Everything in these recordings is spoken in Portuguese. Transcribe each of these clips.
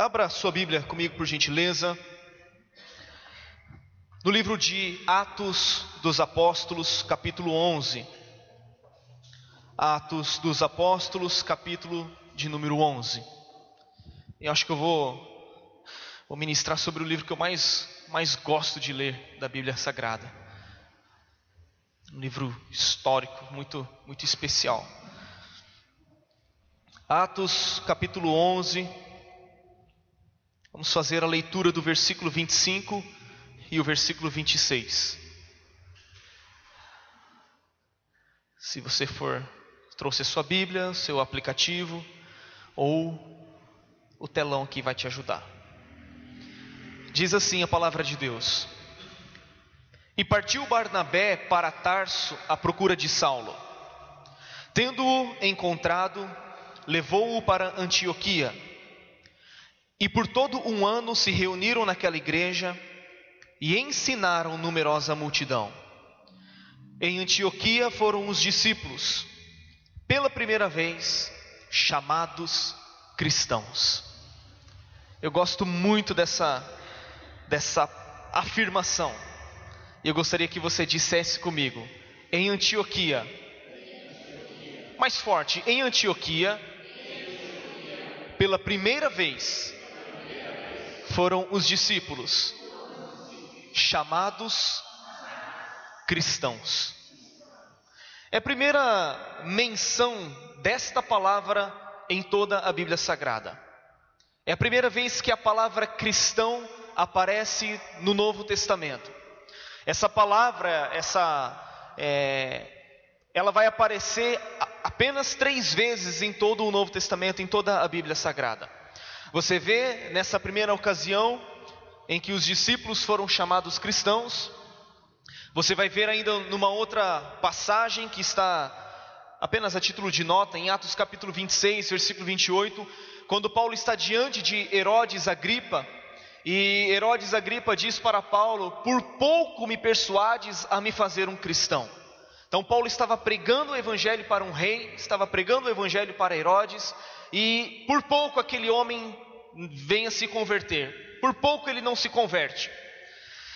Abra sua Bíblia comigo, por gentileza. No livro de Atos dos Apóstolos, capítulo 11. Atos dos Apóstolos, capítulo de número 11. Eu acho que eu vou, vou ministrar sobre o livro que eu mais, mais gosto de ler da Bíblia Sagrada. Um livro histórico, muito, muito especial. Atos capítulo 11. Vamos fazer a leitura do versículo 25 e o versículo 26. Se você for trouxe a sua Bíblia, seu aplicativo ou o telão que vai te ajudar. Diz assim a palavra de Deus: E partiu Barnabé para Tarso à procura de Saulo. Tendo-o encontrado, levou-o para Antioquia. E por todo um ano se reuniram naquela igreja e ensinaram numerosa multidão. Em Antioquia foram os discípulos, pela primeira vez, chamados cristãos. Eu gosto muito dessa, dessa afirmação. Eu gostaria que você dissesse comigo: em Antioquia. Mais forte, em Antioquia pela primeira vez, foram os discípulos chamados cristãos. É a primeira menção desta palavra em toda a Bíblia Sagrada. É a primeira vez que a palavra cristão aparece no Novo Testamento. Essa palavra, essa, é, ela vai aparecer apenas três vezes em todo o Novo Testamento, em toda a Bíblia Sagrada. Você vê nessa primeira ocasião em que os discípulos foram chamados cristãos, você vai ver ainda numa outra passagem que está apenas a título de nota, em Atos capítulo 26, versículo 28, quando Paulo está diante de Herodes Agripa, e Herodes Agripa diz para Paulo: Por pouco me persuades a me fazer um cristão. Então, Paulo estava pregando o evangelho para um rei, estava pregando o evangelho para Herodes, e por pouco aquele homem vem a se converter, por pouco ele não se converte.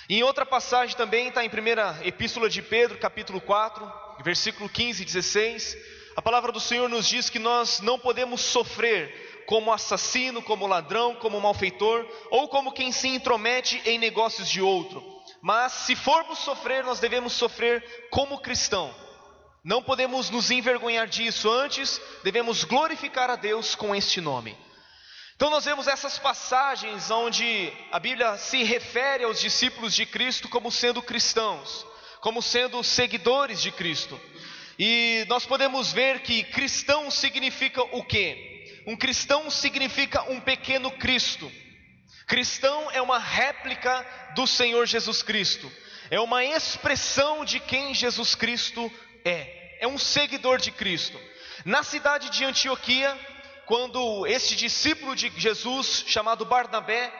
em outra passagem também, está em primeira epístola de Pedro, capítulo 4, versículo 15 e 16, a palavra do Senhor nos diz que nós não podemos sofrer como assassino, como ladrão, como malfeitor, ou como quem se intromete em negócios de outro mas se formos sofrer, nós devemos sofrer como cristão. Não podemos nos envergonhar disso, antes devemos glorificar a Deus com este nome. Então nós vemos essas passagens onde a Bíblia se refere aos discípulos de Cristo como sendo cristãos, como sendo seguidores de Cristo. E nós podemos ver que cristão significa o quê? Um cristão significa um pequeno Cristo. Cristão é uma réplica do Senhor Jesus Cristo, é uma expressão de quem Jesus Cristo é, é um seguidor de Cristo. Na cidade de Antioquia, quando este discípulo de Jesus, chamado Barnabé,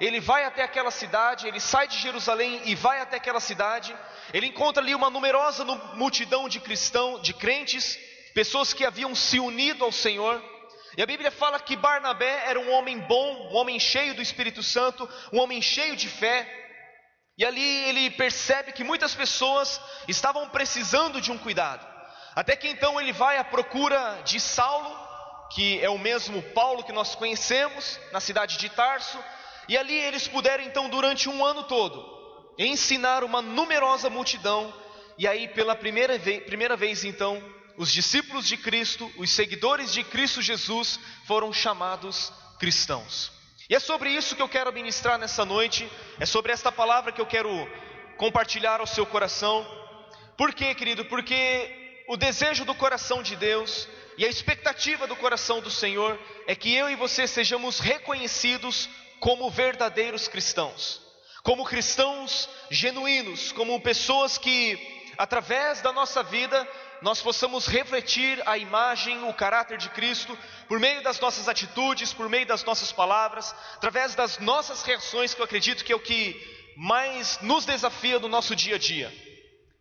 ele vai até aquela cidade, ele sai de Jerusalém e vai até aquela cidade, ele encontra ali uma numerosa multidão de cristãos, de crentes, pessoas que haviam se unido ao Senhor, e a Bíblia fala que Barnabé era um homem bom, um homem cheio do Espírito Santo, um homem cheio de fé. E ali ele percebe que muitas pessoas estavam precisando de um cuidado. Até que então ele vai à procura de Saulo, que é o mesmo Paulo que nós conhecemos, na cidade de Tarso. E ali eles puderam então, durante um ano todo, ensinar uma numerosa multidão. E aí, pela primeira primeira vez então, os discípulos de Cristo, os seguidores de Cristo Jesus, foram chamados cristãos. E é sobre isso que eu quero ministrar nessa noite, é sobre esta palavra que eu quero compartilhar ao seu coração. Por quê, querido? Porque o desejo do coração de Deus e a expectativa do coração do Senhor é que eu e você sejamos reconhecidos como verdadeiros cristãos, como cristãos genuínos, como pessoas que, através da nossa vida, nós possamos refletir a imagem, o caráter de Cristo, por meio das nossas atitudes, por meio das nossas palavras, através das nossas reações, que eu acredito que é o que mais nos desafia no nosso dia a dia.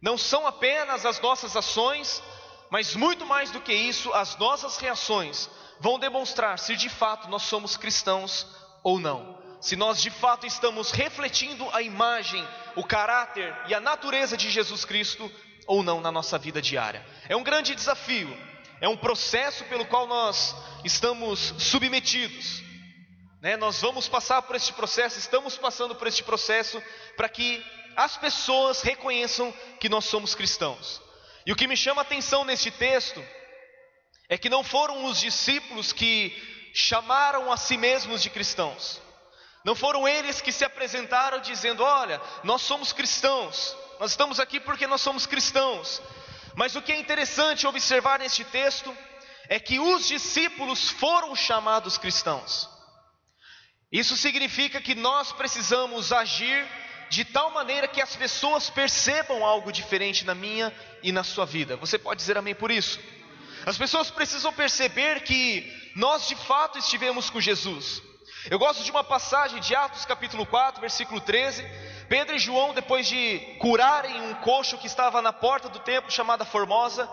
Não são apenas as nossas ações, mas muito mais do que isso, as nossas reações vão demonstrar se de fato nós somos cristãos ou não. Se nós de fato estamos refletindo a imagem, o caráter e a natureza de Jesus Cristo ou não na nossa vida diária. É um grande desafio, é um processo pelo qual nós estamos submetidos. Né? Nós vamos passar por este processo, estamos passando por este processo para que as pessoas reconheçam que nós somos cristãos. E o que me chama a atenção neste texto é que não foram os discípulos que chamaram a si mesmos de cristãos. Não foram eles que se apresentaram dizendo: Olha, nós somos cristãos, nós estamos aqui porque nós somos cristãos. Mas o que é interessante observar neste texto é que os discípulos foram chamados cristãos. Isso significa que nós precisamos agir de tal maneira que as pessoas percebam algo diferente na minha e na sua vida. Você pode dizer amém por isso? As pessoas precisam perceber que nós de fato estivemos com Jesus. Eu gosto de uma passagem de Atos capítulo 4, versículo 13. Pedro e João, depois de curarem um coxo que estava na porta do templo chamada Formosa,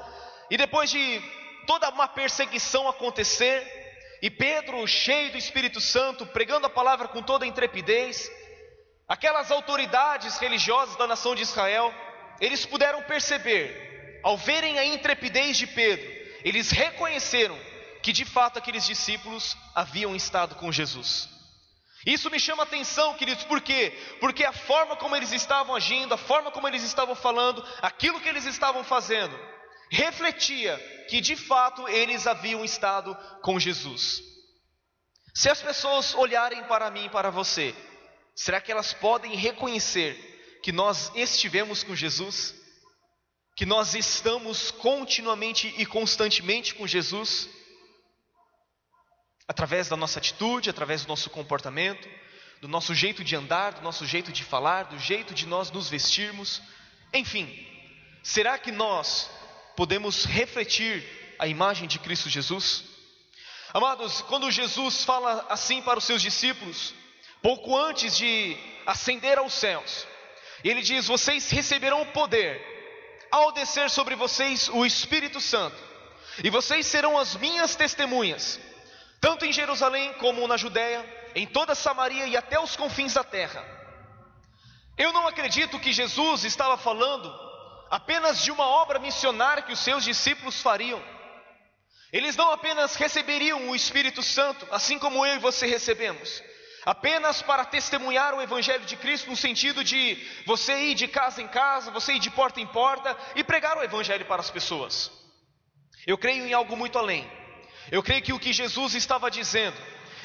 e depois de toda uma perseguição acontecer, e Pedro, cheio do Espírito Santo, pregando a palavra com toda intrepidez, aquelas autoridades religiosas da nação de Israel, eles puderam perceber, ao verem a intrepidez de Pedro, eles reconheceram que de fato aqueles discípulos haviam estado com Jesus. Isso me chama atenção, queridos, por quê? Porque a forma como eles estavam agindo, a forma como eles estavam falando, aquilo que eles estavam fazendo, refletia que de fato eles haviam estado com Jesus. Se as pessoas olharem para mim e para você, será que elas podem reconhecer que nós estivemos com Jesus? Que nós estamos continuamente e constantemente com Jesus? Através da nossa atitude, através do nosso comportamento, do nosso jeito de andar, do nosso jeito de falar, do jeito de nós nos vestirmos, enfim, será que nós podemos refletir a imagem de Cristo Jesus? Amados, quando Jesus fala assim para os seus discípulos, pouco antes de ascender aos céus, ele diz: Vocês receberão o poder ao descer sobre vocês o Espírito Santo, e vocês serão as minhas testemunhas tanto em Jerusalém como na Judéia, em toda Samaria e até os confins da terra. Eu não acredito que Jesus estava falando apenas de uma obra missionária que os seus discípulos fariam. Eles não apenas receberiam o Espírito Santo, assim como eu e você recebemos, apenas para testemunhar o Evangelho de Cristo, no sentido de você ir de casa em casa, você ir de porta em porta e pregar o Evangelho para as pessoas. Eu creio em algo muito além. Eu creio que o que Jesus estava dizendo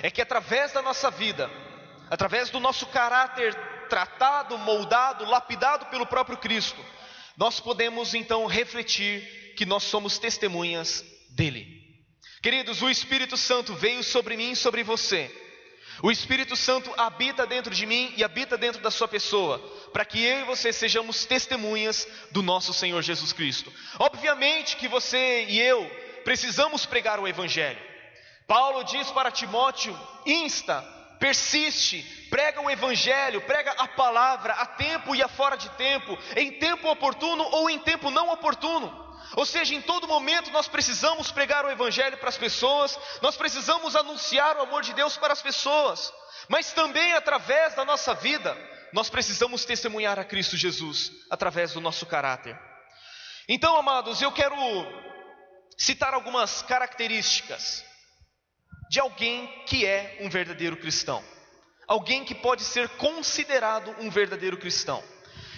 é que através da nossa vida, através do nosso caráter tratado, moldado, lapidado pelo próprio Cristo, nós podemos então refletir que nós somos testemunhas dele. Queridos, o Espírito Santo veio sobre mim e sobre você. O Espírito Santo habita dentro de mim e habita dentro da sua pessoa, para que eu e você sejamos testemunhas do nosso Senhor Jesus Cristo. Obviamente que você e eu precisamos pregar o Evangelho. Paulo diz para Timóteo: insta, persiste, prega o Evangelho, prega a palavra a tempo e a fora de tempo, em tempo oportuno ou em tempo não oportuno. Ou seja, em todo momento nós precisamos pregar o Evangelho para as pessoas, nós precisamos anunciar o amor de Deus para as pessoas, mas também através da nossa vida, nós precisamos testemunhar a Cristo Jesus através do nosso caráter. Então, amados, eu quero citar algumas características de alguém que é um verdadeiro cristão, alguém que pode ser considerado um verdadeiro cristão.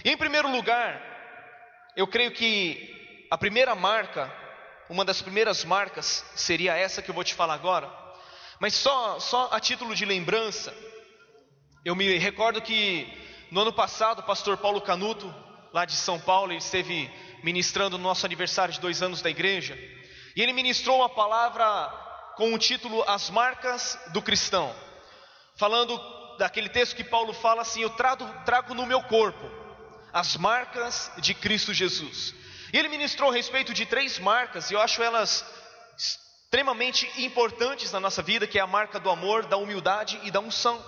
E em primeiro lugar, eu creio que a primeira marca, uma das primeiras marcas, seria essa que eu vou te falar agora, mas só, só a título de lembrança, eu me recordo que no ano passado o pastor Paulo Canuto, lá de São Paulo, ele esteve ministrando no nosso aniversário de dois anos da igreja. E ele ministrou uma palavra com o título As Marcas do Cristão, falando daquele texto que Paulo fala assim: Eu trago, trago no meu corpo as marcas de Cristo Jesus. E ele ministrou a respeito de três marcas, e eu acho elas extremamente importantes na nossa vida, que é a marca do amor, da humildade e da unção.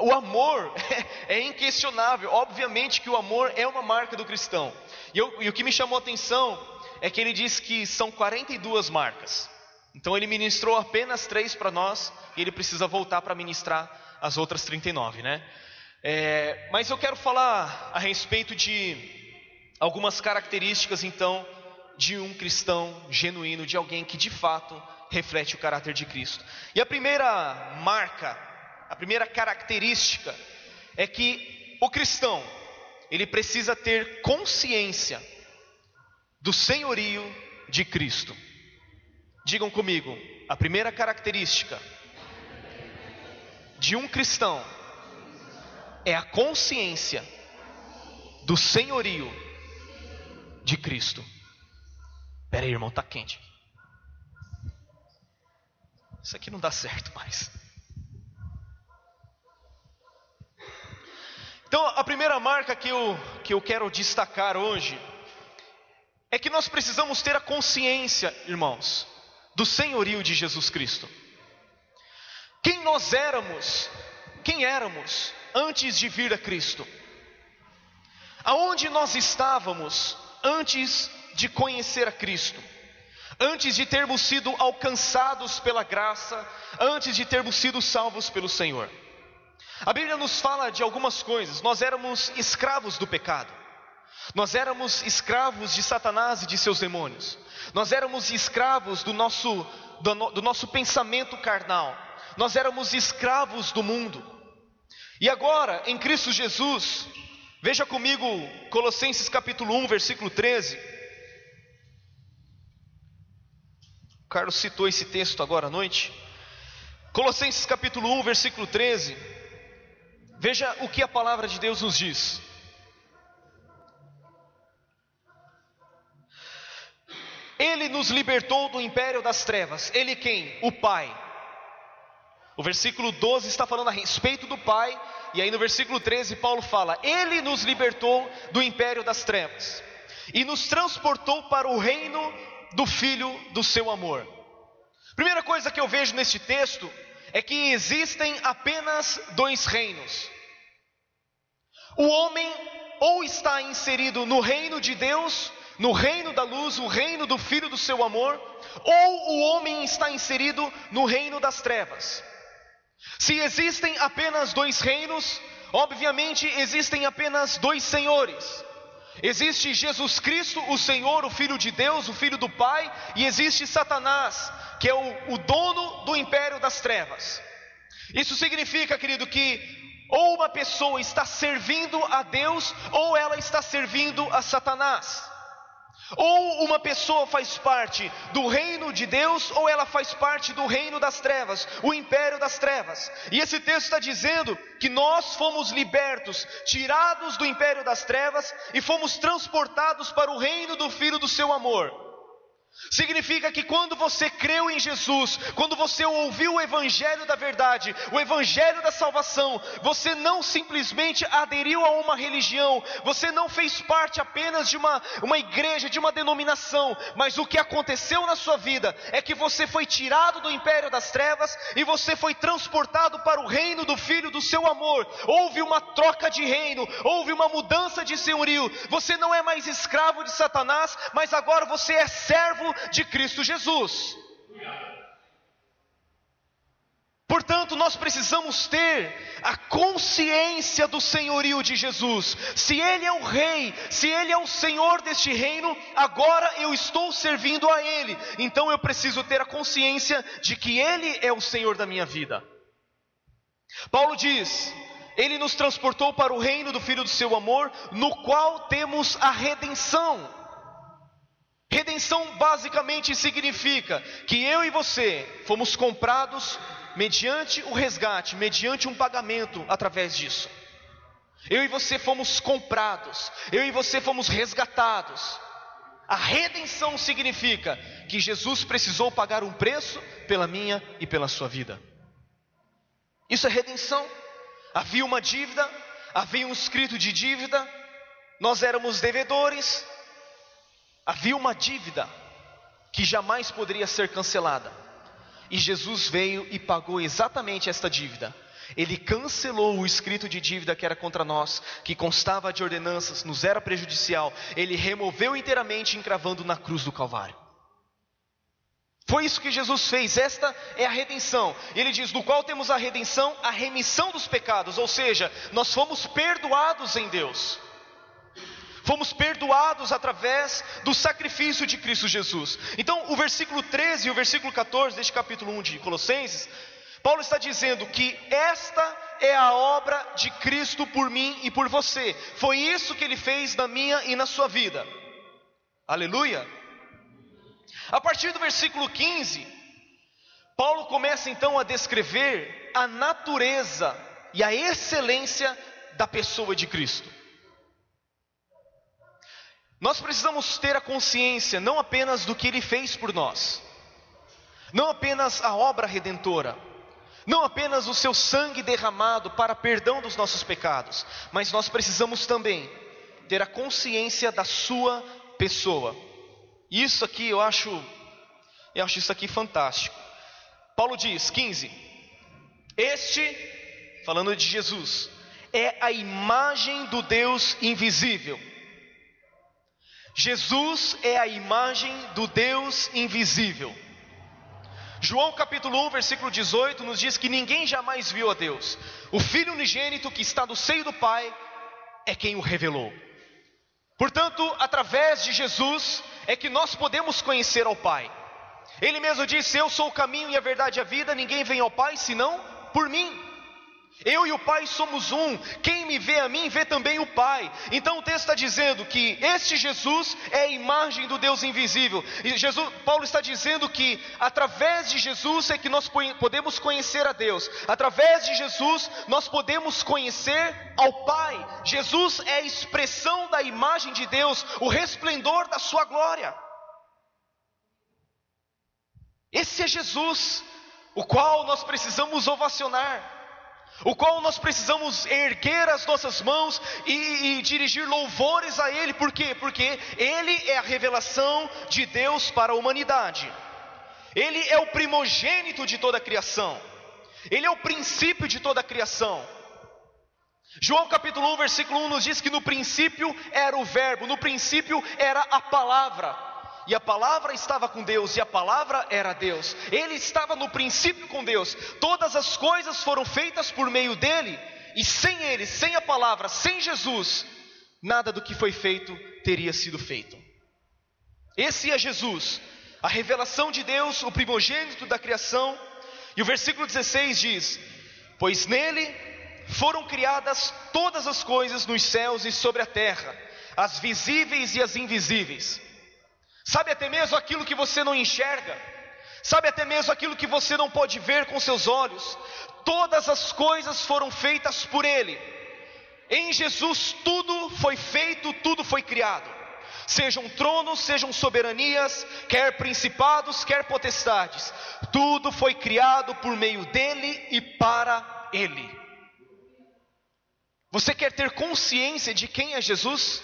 O amor é inquestionável, obviamente que o amor é uma marca do cristão. E, eu, e o que me chamou a atenção é que ele diz que são 42 marcas. Então ele ministrou apenas três para nós e ele precisa voltar para ministrar as outras 39, né? É, mas eu quero falar a respeito de algumas características, então, de um cristão genuíno, de alguém que de fato reflete o caráter de Cristo. E a primeira marca, a primeira característica é que o cristão, ele precisa ter consciência do senhorio de Cristo. Digam comigo, a primeira característica de um cristão é a consciência do senhorio de Cristo. Pera aí, irmão, tá quente. Isso aqui não dá certo mais. Então, a primeira marca que eu, que eu quero destacar hoje é que nós precisamos ter a consciência, irmãos, do senhorio de Jesus Cristo. Quem nós éramos, quem éramos antes de vir a Cristo? Aonde nós estávamos antes de conhecer a Cristo? Antes de termos sido alcançados pela graça, antes de termos sido salvos pelo Senhor. A Bíblia nos fala de algumas coisas. Nós éramos escravos do pecado. Nós éramos escravos de Satanás e de seus demônios. Nós éramos escravos do nosso, do, do nosso pensamento carnal. Nós éramos escravos do mundo. E agora, em Cristo Jesus, veja comigo Colossenses capítulo 1, versículo 13. O Carlos citou esse texto agora à noite. Colossenses capítulo 1, versículo 13. Veja o que a palavra de Deus nos diz. Ele nos libertou do império das trevas. Ele quem? O Pai. O versículo 12 está falando a respeito do Pai, e aí no versículo 13 Paulo fala: Ele nos libertou do império das trevas e nos transportou para o reino do Filho do seu amor. Primeira coisa que eu vejo neste texto é que existem apenas dois reinos. O homem ou está inserido no reino de Deus no reino da luz, o reino do Filho do seu amor, ou o homem está inserido no reino das trevas. Se existem apenas dois reinos, obviamente existem apenas dois senhores. Existe Jesus Cristo, o Senhor, o Filho de Deus, o Filho do Pai, e existe Satanás, que é o, o dono do império das trevas. Isso significa, querido, que ou uma pessoa está servindo a Deus, ou ela está servindo a Satanás. Ou uma pessoa faz parte do reino de Deus, ou ela faz parte do reino das trevas, o império das trevas. E esse texto está dizendo que nós fomos libertos, tirados do império das trevas e fomos transportados para o reino do Filho do seu amor. Significa que quando você creu em Jesus, quando você ouviu o Evangelho da verdade, o Evangelho da salvação, você não simplesmente aderiu a uma religião, você não fez parte apenas de uma, uma igreja, de uma denominação, mas o que aconteceu na sua vida é que você foi tirado do império das trevas e você foi transportado para o reino do Filho do seu amor. Houve uma troca de reino, houve uma mudança de senhorio. Você não é mais escravo de Satanás, mas agora você é servo servo de Cristo Jesus. Portanto, nós precisamos ter a consciência do senhorio de Jesus. Se Ele é o Rei, se Ele é o Senhor deste reino, agora eu estou servindo a Ele. Então eu preciso ter a consciência de que Ele é o Senhor da minha vida. Paulo diz: Ele nos transportou para o reino do Filho do Seu amor, no qual temos a redenção Redenção basicamente significa que eu e você fomos comprados mediante o resgate, mediante um pagamento através disso. Eu e você fomos comprados, eu e você fomos resgatados. A redenção significa que Jesus precisou pagar um preço pela minha e pela sua vida. Isso é redenção. Havia uma dívida, havia um escrito de dívida, nós éramos devedores, Havia uma dívida que jamais poderia ser cancelada. E Jesus veio e pagou exatamente esta dívida. Ele cancelou o escrito de dívida que era contra nós, que constava de ordenanças, nos era prejudicial. Ele removeu inteiramente, encravando na cruz do Calvário. Foi isso que Jesus fez, esta é a redenção. Ele diz: do qual temos a redenção, a remissão dos pecados, ou seja, nós fomos perdoados em Deus. Fomos perdoados através do sacrifício de Cristo Jesus. Então, o versículo 13 e o versículo 14 deste capítulo 1 de Colossenses, Paulo está dizendo que esta é a obra de Cristo por mim e por você. Foi isso que ele fez na minha e na sua vida. Aleluia. A partir do versículo 15, Paulo começa então a descrever a natureza e a excelência da pessoa de Cristo. Nós precisamos ter a consciência não apenas do que ele fez por nós, não apenas a obra redentora, não apenas o seu sangue derramado para perdão dos nossos pecados, mas nós precisamos também ter a consciência da sua pessoa. Isso aqui eu acho, eu acho isso aqui fantástico. Paulo diz, 15: Este, falando de Jesus, é a imagem do Deus invisível Jesus é a imagem do Deus invisível. João capítulo 1, versículo 18 nos diz que ninguém jamais viu a Deus. O Filho unigênito que está no seio do Pai é quem o revelou. Portanto, através de Jesus é que nós podemos conhecer ao Pai. Ele mesmo disse: Eu sou o caminho e a verdade e a vida, ninguém vem ao Pai senão por mim. Eu e o Pai somos um. Quem me vê a mim, vê também o Pai. Então o texto está dizendo que este Jesus é a imagem do Deus invisível. E Jesus, Paulo está dizendo que através de Jesus é que nós podemos conhecer a Deus. Através de Jesus nós podemos conhecer ao Pai. Jesus é a expressão da imagem de Deus, o resplendor da sua glória. Esse é Jesus, o qual nós precisamos ovacionar o qual nós precisamos erguer as nossas mãos e, e, dirigir louvores a Ele, por quê? Porque Ele é a revelação de Deus para a humanidade, Ele é o primogênito de toda a criação, Ele é o princípio de toda a criação. João capítulo 1, versículo 1 nos diz que no princípio era o Verbo, no princípio era a palavra e a palavra estava com Deus, e a palavra era Deus. Ele estava no princípio com Deus. Todas as coisas foram feitas por meio dele, e sem ele, sem a palavra, sem Jesus, nada do que foi feito teria sido feito. Esse é Jesus, a revelação de Deus, o primogênito da criação. E o versículo 16 diz: Pois nele foram criadas todas as coisas nos céus e sobre a terra, as visíveis e as invisíveis sabe até mesmo aquilo que você não enxerga, sabe até mesmo aquilo que você não pode ver com seus olhos. Todas as coisas foram feitas por Ele. Em Jesus tudo foi feito, tudo foi criado. Sejam tronos, sejam soberanias, quer principados, quer potestades, tudo foi criado por meio dele e para ele. Você quer ter consciência de quem é Jesus?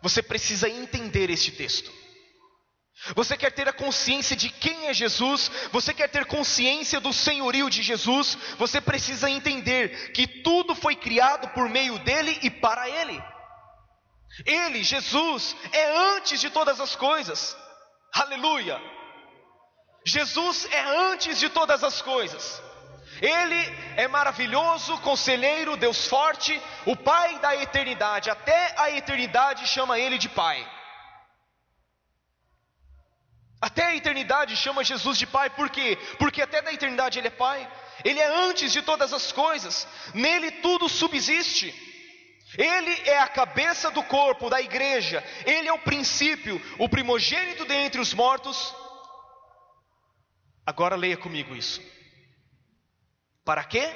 Você precisa entender este texto. Você quer ter a consciência de quem é Jesus, você quer ter consciência do senhorio de Jesus, você precisa entender que tudo foi criado por meio dele e para ele. Ele, Jesus, é antes de todas as coisas. Aleluia! Jesus é antes de todas as coisas. Ele é maravilhoso, conselheiro, Deus forte, o Pai da eternidade. Até a eternidade chama ele de Pai. Até a eternidade chama Jesus de Pai, por quê? Porque até da eternidade Ele é Pai, Ele é antes de todas as coisas, nele tudo subsiste. Ele é a cabeça do corpo, da igreja, Ele é o princípio, o primogênito dentre os mortos. Agora leia comigo isso. Para quê?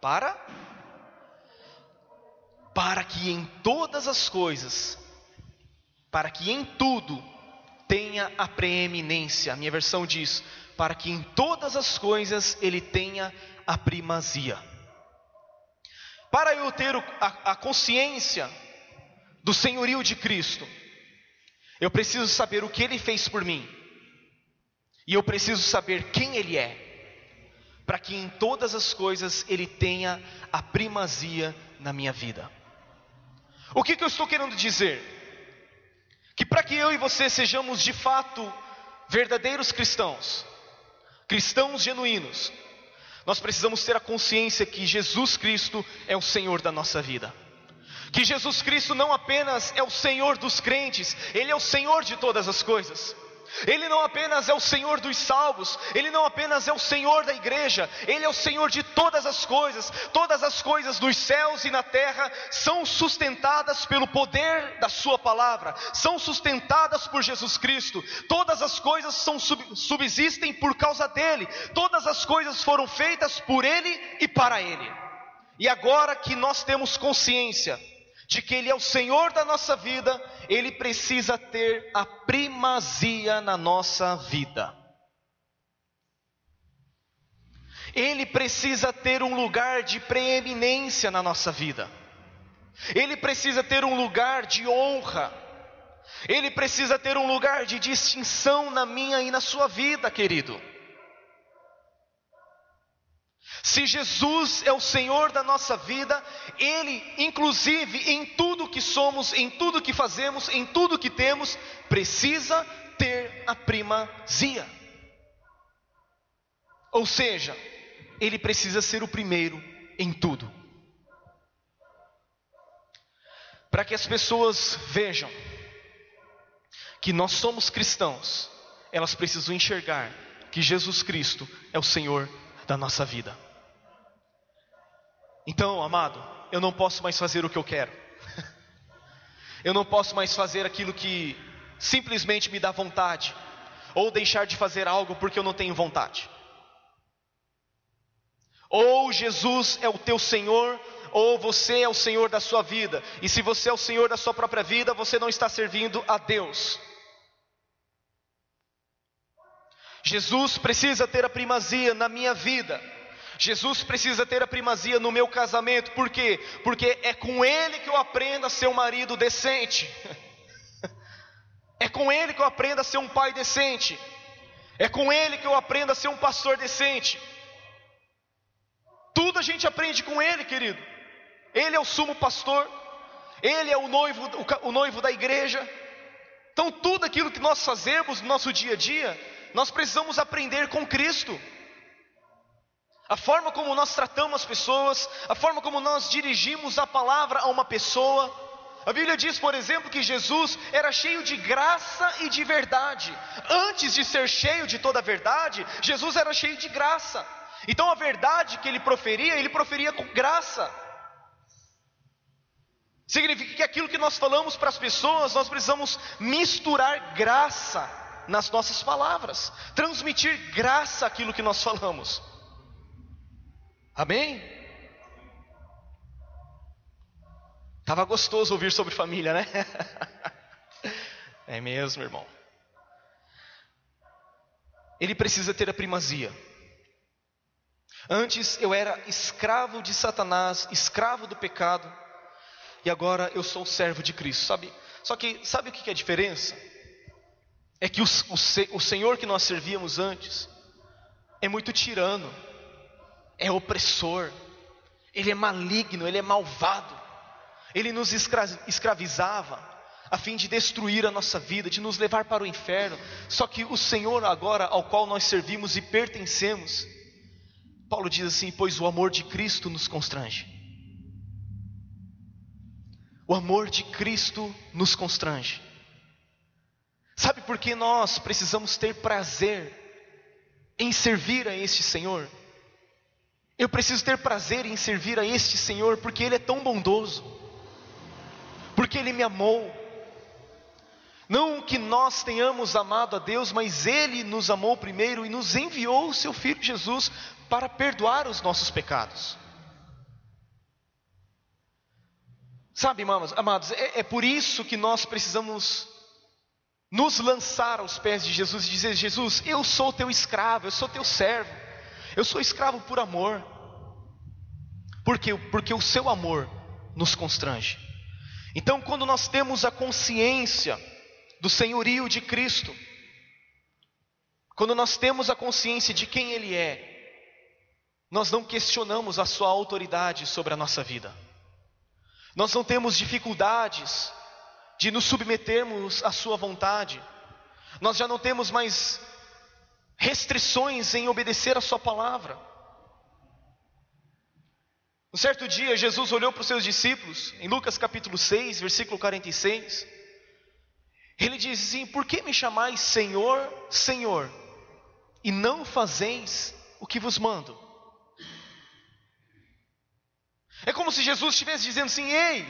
Para? Para que em todas as coisas para que em tudo tenha a preeminência. A minha versão diz: para que em todas as coisas ele tenha a primazia. Para eu ter a, consciência do senhorio de Cristo, eu preciso saber o que ele fez por mim, e eu preciso saber quem ele é, para que em todas as coisas ele tenha a primazia na minha vida. O que, que eu estou querendo dizer? Que para que eu e você sejamos de fato verdadeiros cristãos, cristãos genuínos, nós precisamos ter a consciência que Jesus Cristo é o Senhor da nossa vida. Que Jesus Cristo não apenas é o Senhor dos crentes, Ele é o Senhor de todas as coisas. Ele não apenas é o Senhor dos salvos, Ele não apenas é o Senhor da igreja, Ele é o Senhor de todas as coisas. Todas as coisas nos céus e na terra são sustentadas pelo poder da Sua palavra, são sustentadas por Jesus Cristo. Todas as coisas são, subsistem por causa dEle, todas as coisas foram feitas por Ele e para Ele. E agora que nós temos consciência, de que Ele é o Senhor da nossa vida, Ele precisa ter a primazia na nossa vida. Ele precisa ter um lugar de preeminência na nossa vida. Ele precisa ter um lugar de honra. Ele precisa ter um lugar de distinção na minha e na sua vida, querido. Se Jesus é o Senhor da nossa vida, Ele, inclusive em tudo que somos, em tudo que fazemos, em tudo que temos, precisa ter a primazia. Ou seja, Ele precisa ser o primeiro em tudo. Para que as pessoas vejam que nós somos cristãos, elas precisam enxergar que Jesus Cristo é o Senhor da nossa vida. Então, amado, eu não posso mais fazer o que eu quero. eu não posso mais fazer aquilo que simplesmente me dá vontade, ou deixar de fazer algo porque eu não tenho vontade. Ou Jesus é o teu Senhor, ou você é o Senhor da sua vida. E se você é o Senhor da sua própria vida, você não está servindo a Deus. Jesus precisa ter a primazia na minha vida. Jesus precisa ter a primazia no meu casamento, por quê? Porque é com Ele que eu aprendo a ser um marido decente, é com Ele que eu aprendo a ser um pai decente, é com Ele que eu aprendo a ser um pastor decente. Tudo a gente aprende com Ele, querido. Ele é o sumo pastor, Ele é o noivo, o noivo da igreja. Então, tudo aquilo que nós fazemos no nosso dia a dia, nós precisamos aprender com Cristo a forma como nós tratamos as pessoas, a forma como nós dirigimos a palavra a uma pessoa. A Bíblia diz, por exemplo, que Jesus era cheio de graça e de verdade. Antes de ser cheio de toda a verdade, Jesus era cheio de graça. Então a verdade que ele proferia, ele proferia com graça. Significa que aquilo que nós falamos para as pessoas, nós precisamos misturar graça nas nossas palavras, transmitir graça àquilo que nós falamos. Amém? Tava gostoso ouvir sobre família, né? é mesmo, irmão. Ele precisa ter a primazia. Antes eu era escravo de Satanás, escravo do pecado, e agora eu sou servo de Cristo, sabe? Só que sabe o que é a diferença? É que o, o, o Senhor que nós servíamos antes é muito tirano é opressor, ele é maligno, ele é malvado, ele nos escravizava a fim de destruir a nossa vida, de nos levar para o inferno. Só que o Senhor, agora ao qual nós servimos e pertencemos, Paulo diz assim: Pois o amor de Cristo nos constrange. O amor de Cristo nos constrange. Sabe por que nós precisamos ter prazer em servir a este Senhor? Eu preciso ter prazer em servir a este Senhor, porque Ele é tão bondoso, porque Ele me amou. Não que nós tenhamos amado a Deus, mas Ele nos amou primeiro e nos enviou o Seu Filho Jesus para perdoar os nossos pecados. Sabe, amados, é, é por isso que nós precisamos nos lançar aos pés de Jesus e dizer: Jesus, eu sou teu escravo, eu sou teu servo, eu sou escravo por amor. Por quê? Porque o seu amor nos constrange. Então, quando nós temos a consciência do senhorio de Cristo, quando nós temos a consciência de quem Ele é, nós não questionamos a Sua autoridade sobre a nossa vida, nós não temos dificuldades de nos submetermos à Sua vontade. Nós já não temos mais restrições em obedecer a Sua palavra. Um certo dia, Jesus olhou para os seus discípulos, em Lucas capítulo 6, versículo 46. Ele diz assim: Por que me chamais Senhor, Senhor, e não fazeis o que vos mando? É como se Jesus estivesse dizendo assim: Ei,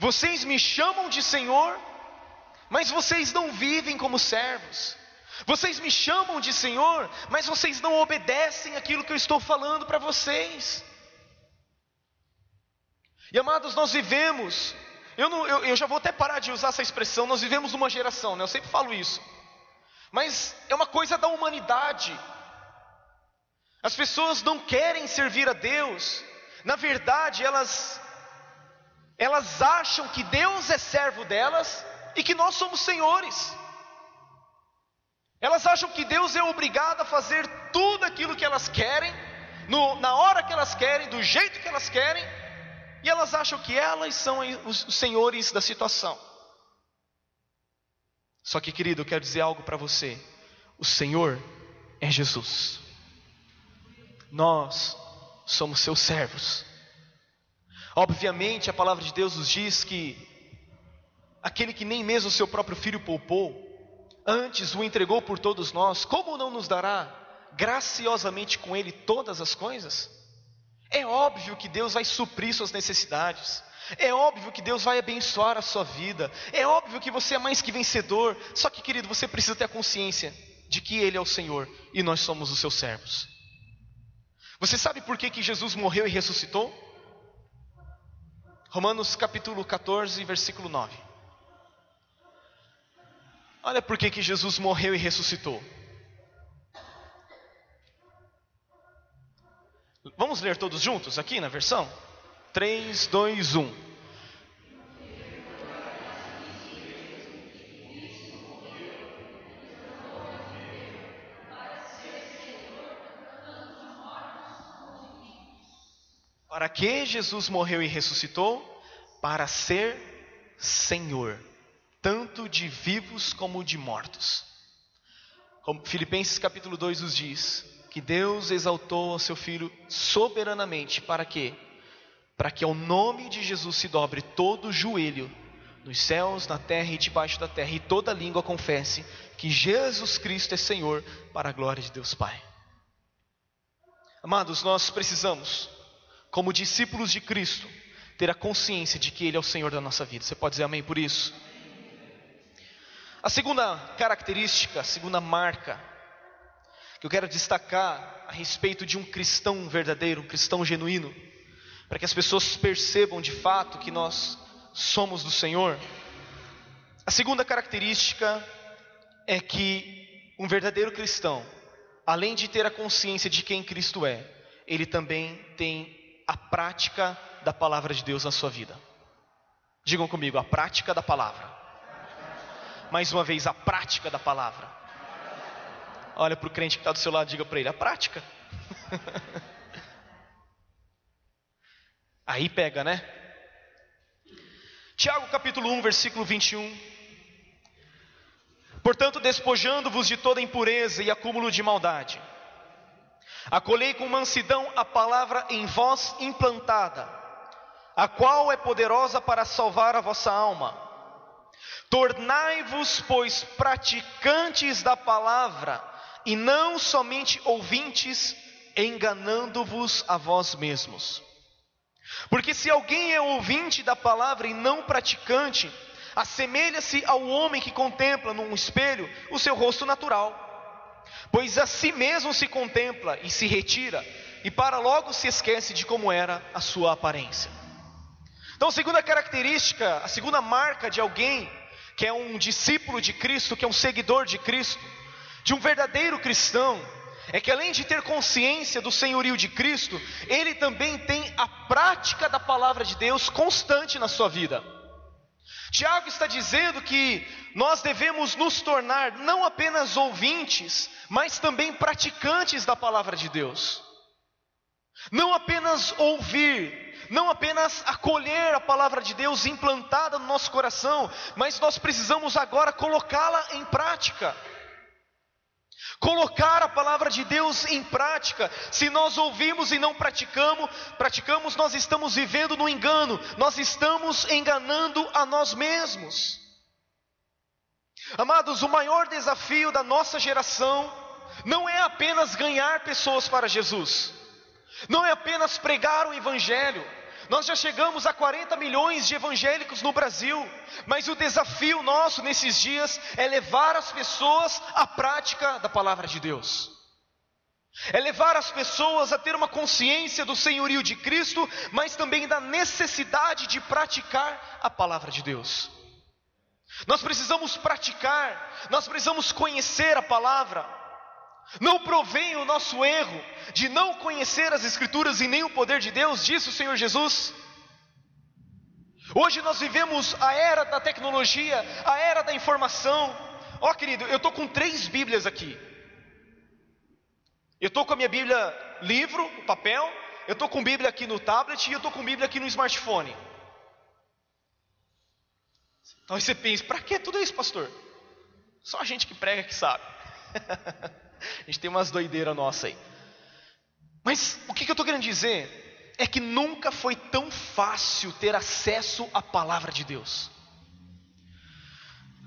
vocês me chamam de Senhor, mas vocês não vivem como servos. Vocês me chamam de Senhor, mas vocês não obedecem aquilo que eu estou falando para vocês. E amados, nós vivemos, eu, não, eu, eu, já vou até parar de usar essa expressão, nós vivemos numa geração, né? eu sempre falo isso, mas é uma coisa da humanidade. As pessoas não querem servir a Deus, na verdade, elas, elas acham que Deus é servo delas e que nós somos senhores. Elas acham que Deus é obrigado a fazer tudo aquilo que elas querem, no, na hora que elas querem, do jeito que elas querem, e elas acham que elas são os senhores da situação. Só que, querido, eu quero dizer algo para você: o Senhor é Jesus, nós somos seus servos. Obviamente, a palavra de Deus nos diz que aquele que nem mesmo o seu próprio filho poupou, antes o entregou por todos nós, como não nos dará graciosamente com ele todas as coisas? É óbvio que Deus vai suprir suas necessidades. É óbvio que Deus vai abençoar a sua vida. É óbvio que você é mais que vencedor. Só que, querido, você precisa ter a consciência de que Ele é o Senhor e nós somos os seus servos. Você sabe por que, que Jesus morreu e ressuscitou? Romanos capítulo 14, versículo 9. Olha por que, que Jesus morreu e ressuscitou. Vamos ler todos juntos aqui na versão? 3, 2, 1. Para que Jesus morreu e ressuscitou? Para ser Senhor, tanto de vivos como de mortos. Como Filipenses capítulo 2 nos diz: que Deus exaltou o seu Filho soberanamente, para quê? Para que ao nome de Jesus se dobre todo joelho, nos céus, na terra e debaixo da terra, e toda língua confesse que Jesus Cristo é Senhor, para a glória de Deus Pai. Amados, nós precisamos, como discípulos de Cristo, ter a consciência de que Ele é o Senhor da nossa vida. Você pode dizer amém por isso? A segunda característica, a segunda marca que eu quero destacar a respeito de um cristão verdadeiro, um cristão genuíno, para que as pessoas percebam de fato que nós somos do Senhor. A segunda característica é que um verdadeiro cristão, além de ter a consciência de quem Cristo é, ele também tem a prática da palavra de Deus na sua vida. Digam comigo, a prática da palavra. Mais uma vez, a prática da palavra. Olha para o crente que está do seu lado, diga para ele: a prática. Aí pega, né? Tiago capítulo 1, versículo 21. Portanto, despojando-vos de toda impureza e acúmulo de maldade, acolhei com mansidão a palavra em vós implantada, a qual é poderosa para salvar a vossa alma. Tornai-vos, pois, praticantes da palavra, e não somente ouvintes, enganando-vos a vós mesmos. Porque se alguém é ouvinte da palavra e não praticante, assemelha-se ao homem que contempla num espelho o seu rosto natural. Pois a si mesmo se contempla e se retira, e para logo se esquece de como era a sua aparência. Então, a segunda característica, a segunda marca de alguém que é um discípulo de Cristo, que é um seguidor de Cristo, de um verdadeiro cristão é que além de ter consciência do senhorio de Cristo, ele também tem a prática da palavra de Deus constante na sua vida. Tiago está dizendo que nós devemos nos tornar não apenas ouvintes, mas também praticantes da palavra de Deus. Não apenas ouvir, não apenas acolher a palavra de Deus implantada no nosso coração, mas nós precisamos agora colocá-la em prática. Colocar a palavra de Deus em prática. Se nós ouvimos e não praticamos, praticamos, nós estamos vivendo no engano, nós estamos enganando a nós mesmos. Amados, o maior desafio da nossa geração não é apenas ganhar pessoas para Jesus, não é apenas pregar o Evangelho. Nós já chegamos a 40 milhões de evangélicos no Brasil, mas o desafio nosso nesses dias é levar as pessoas à prática da palavra de Deus. É levar as pessoas a ter uma consciência do senhorio de Cristo, mas também da necessidade de praticar a palavra de Deus. Nós precisamos praticar, nós precisamos conhecer a palavra. Não provém o nosso erro de não conhecer as Escrituras e nem o poder de Deus, disse o Senhor Jesus. Hoje nós vivemos a era da tecnologia, a era da informação. Ó oh, querido, eu estou com três Bíblias aqui. Eu estou com a minha Bíblia livro, papel, eu estou com Bíblia aqui no tablet e eu estou com Bíblia aqui no smartphone. Então você pensa, para que tudo isso, pastor? Só a gente que prega que sabe. a gente tem umas doideiras nossas aí. Mas o que, que eu estou querendo dizer é que nunca foi tão fácil ter acesso à palavra de Deus.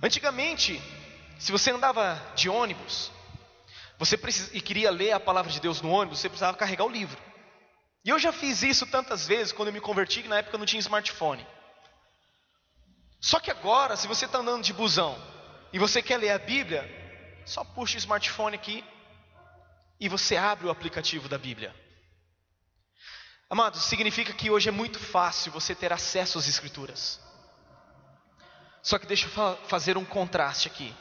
Antigamente, se você andava de ônibus, você precis... e queria ler a palavra de Deus no ônibus, você precisava carregar o livro. E eu já fiz isso tantas vezes quando eu me converti, que na época não tinha smartphone. Só que agora, se você está andando de busão e você quer ler a Bíblia, só puxa o smartphone aqui e você abre o aplicativo da Bíblia. Amados, significa que hoje é muito fácil você ter acesso às Escrituras. Só que deixa eu fazer um contraste aqui.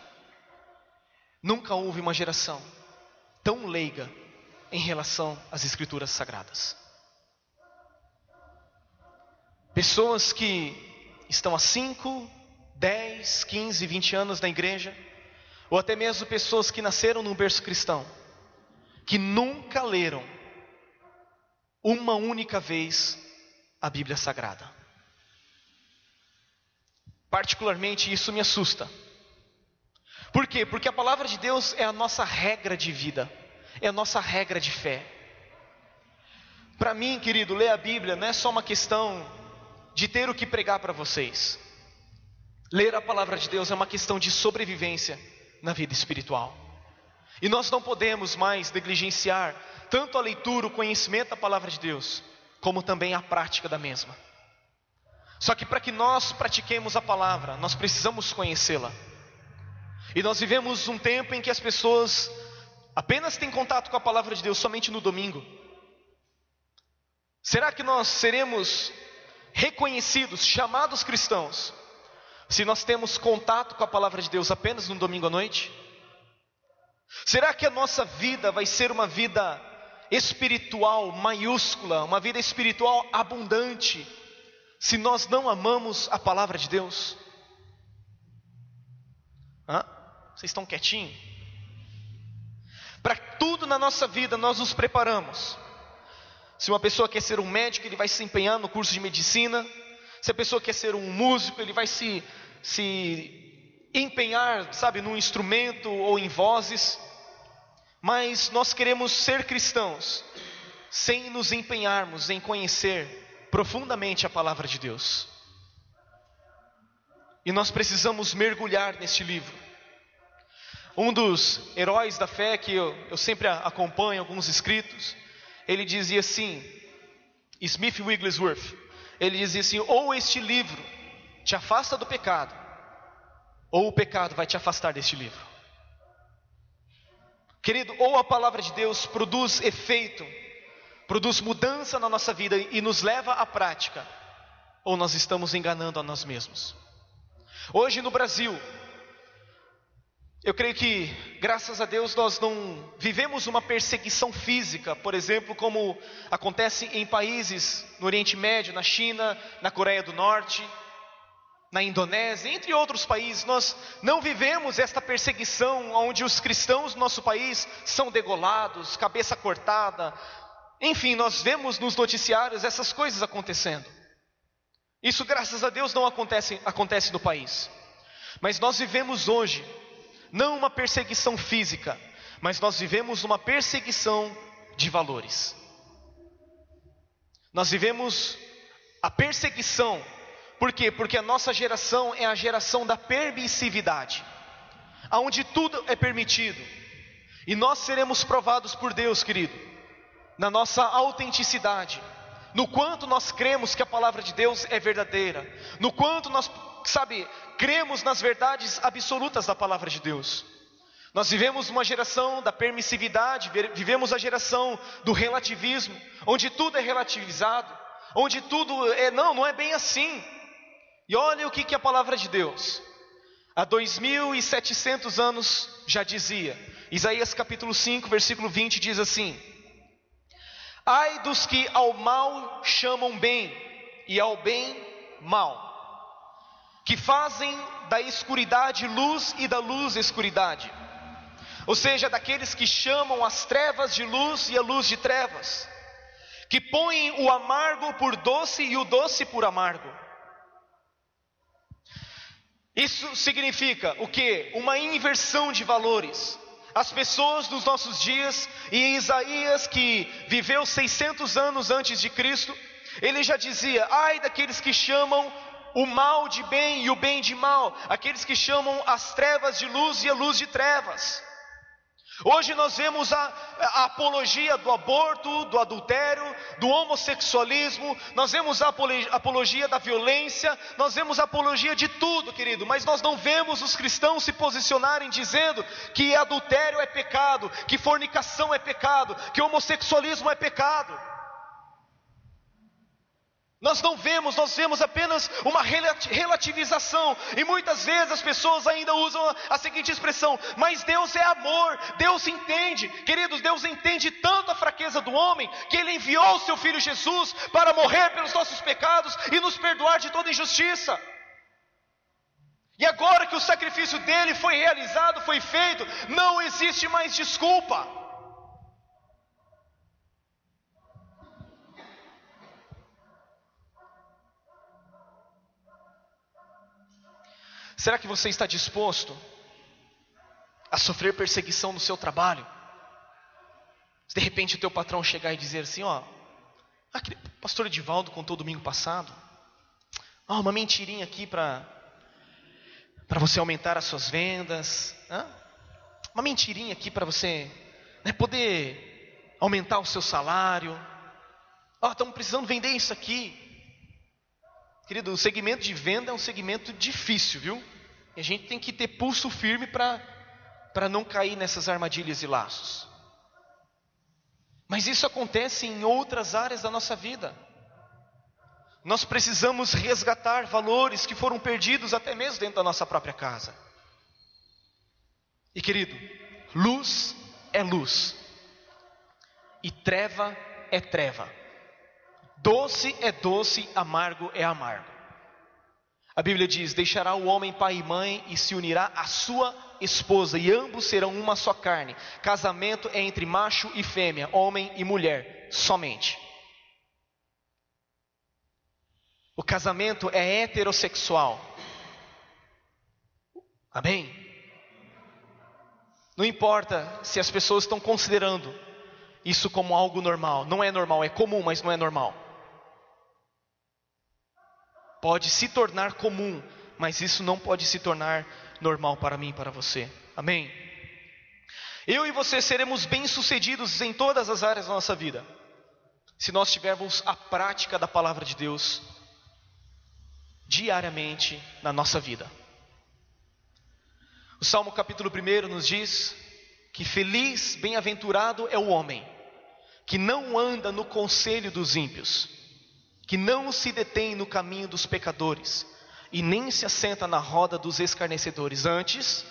Nunca houve uma geração tão leiga em relação às Escrituras sagradas. Pessoas que estão há 5, 10, 15, 20 anos na igreja, ou até mesmo pessoas que nasceram num berço cristão, que nunca leram uma única vez a Bíblia Sagrada. Particularmente isso me assusta. Por quê? Porque a palavra de Deus é a nossa regra de vida, é a nossa regra de fé. Para mim, querido, ler a Bíblia não é só uma questão de ter o que pregar para vocês. Ler a palavra de Deus é uma questão de sobrevivência na vida espiritual. E nós não podemos mais negligenciar tanto a leitura, o conhecimento da palavra de Deus, como também a prática da mesma. Só que para que nós pratiquemos a palavra, nós precisamos conhecê-la. E nós vivemos um tempo em que as pessoas apenas têm contato com a palavra de Deus somente no domingo. Será que nós seremos reconhecidos, chamados cristãos, se nós temos contato com a palavra de Deus apenas no domingo à noite? Será que a nossa vida vai ser uma vida espiritual maiúscula, uma vida espiritual abundante, se nós não amamos a palavra de Deus? Hã? Vocês estão quietinhos? Para tudo na nossa vida nós nos preparamos. Se uma pessoa quer ser um médico, ele vai se empenhar no curso de medicina. Se a pessoa quer ser um músico, ele vai se, se empenhar, sabe, num instrumento ou em vozes. Mas nós queremos ser cristãos sem nos empenharmos em conhecer profundamente a palavra de Deus. E nós precisamos mergulhar neste livro. Um dos heróis da fé que eu, eu sempre acompanho, alguns escritos, ele dizia assim, Smith Wigglesworth, ele dizia assim: ou este livro te afasta do pecado, ou o pecado vai te afastar deste livro. Querido, ou a palavra de Deus produz efeito, produz mudança na nossa vida e nos leva à prática, ou nós estamos enganando a nós mesmos. Hoje no Brasil, eu creio que, graças a Deus, nós não vivemos uma perseguição física, por exemplo, como acontece em países no Oriente Médio, na China, na Coreia do Norte, na Indonésia, entre outros países. Nós não vivemos esta perseguição onde os cristãos do nosso país são degolados, cabeça cortada, Enfim, nós vemos nos noticiários essas coisas acontecendo. Isso, graças a Deus, não acontece, acontece no país. Mas nós vivemos hoje, não uma perseguição física, mas nós vivemos uma perseguição de valores. Nós vivemos a perseguição, por quê? Porque a nossa geração é a geração da permissividade, aonde tudo é permitido. E nós seremos provados por Deus, querido, na nossa autenticidade, no quanto nós cremos que a palavra de Deus é verdadeira, no quanto nós, sabe, cremos nas verdades absolutas da palavra de Deus. Nós vivemos uma geração da permissividade, vivemos a geração do relativismo, onde tudo é relativizado, onde tudo é, não, não é bem assim. E olha o que, que a palavra de Deus, há 2.700 anos já dizia, Isaías capítulo 5, versículo 20 diz assim: Ai dos que ao mal chamam bem, e ao bem mal, que fazem da escuridade luz e da luz escuridade ou seja, daqueles que chamam as trevas de luz e a luz de trevas, que põem o amargo por doce e o doce por amargo. Isso significa o que? Uma inversão de valores. As pessoas dos nossos dias, e Isaías, que viveu 600 anos antes de Cristo, ele já dizia: ai daqueles que chamam o mal de bem e o bem de mal, aqueles que chamam as trevas de luz e a luz de trevas. Hoje nós vemos a, a, apologia do aborto, do adultério, do homossexualismo, nós vemos a apologia da violência, nós vemos a apologia de tudo, querido, mas nós não vemos os cristãos se posicionarem dizendo que adultério é pecado, que fornicação é pecado, que homossexualismo é pecado. Nós não vemos, nós vemos apenas uma relativização, e muitas vezes as pessoas ainda usam a seguinte expressão: mas Deus é amor, Deus entende, queridos, Deus entende tanto a fraqueza do homem, que Ele enviou o Seu Filho Jesus para morrer pelos nossos pecados e nos perdoar de toda injustiça. E agora que o sacrifício dele foi realizado, foi feito, não existe mais desculpa. Será que você está disposto a sofrer perseguição no seu trabalho? Se de repente o teu patrão chegar e dizer assim, ó, aquele pastor Edivaldo contou domingo passado, ó, uma mentirinha aqui para para você aumentar as suas vendas, uma mentirinha aqui para você né, poder aumentar o seu salário. Ó, estamos precisando vender isso aqui. Querido, o segmento de venda é um segmento difícil, viu? E a gente tem que ter pulso firme para não cair nessas armadilhas e laços. Mas isso acontece em outras áreas da nossa vida. Nós precisamos resgatar valores que foram perdidos até mesmo dentro da nossa própria casa. E querido, luz é luz, e treva é treva. Doce é doce, amargo é amargo. A Bíblia diz: Deixará o homem pai e mãe e se unirá à sua esposa, e ambos serão uma só carne. Casamento é entre macho e fêmea, homem e mulher, somente. O casamento é heterossexual. Amém? Não importa se as pessoas estão considerando isso como algo normal. Não é normal, é comum, mas não é normal pode se tornar comum, mas isso não pode se tornar normal para mim e para você. Amém? Eu e você seremos bem-sucedidos em todas as áreas da nossa vida, se nós tivermos a prática da palavra de Deus diariamente na nossa vida. O Salmo capítulo 1 nos diz que feliz, bem-aventurado é o homem que não anda no conselho dos ímpios, que não se detém no caminho dos pecadores e nem se assenta na roda dos escarnecedores, antes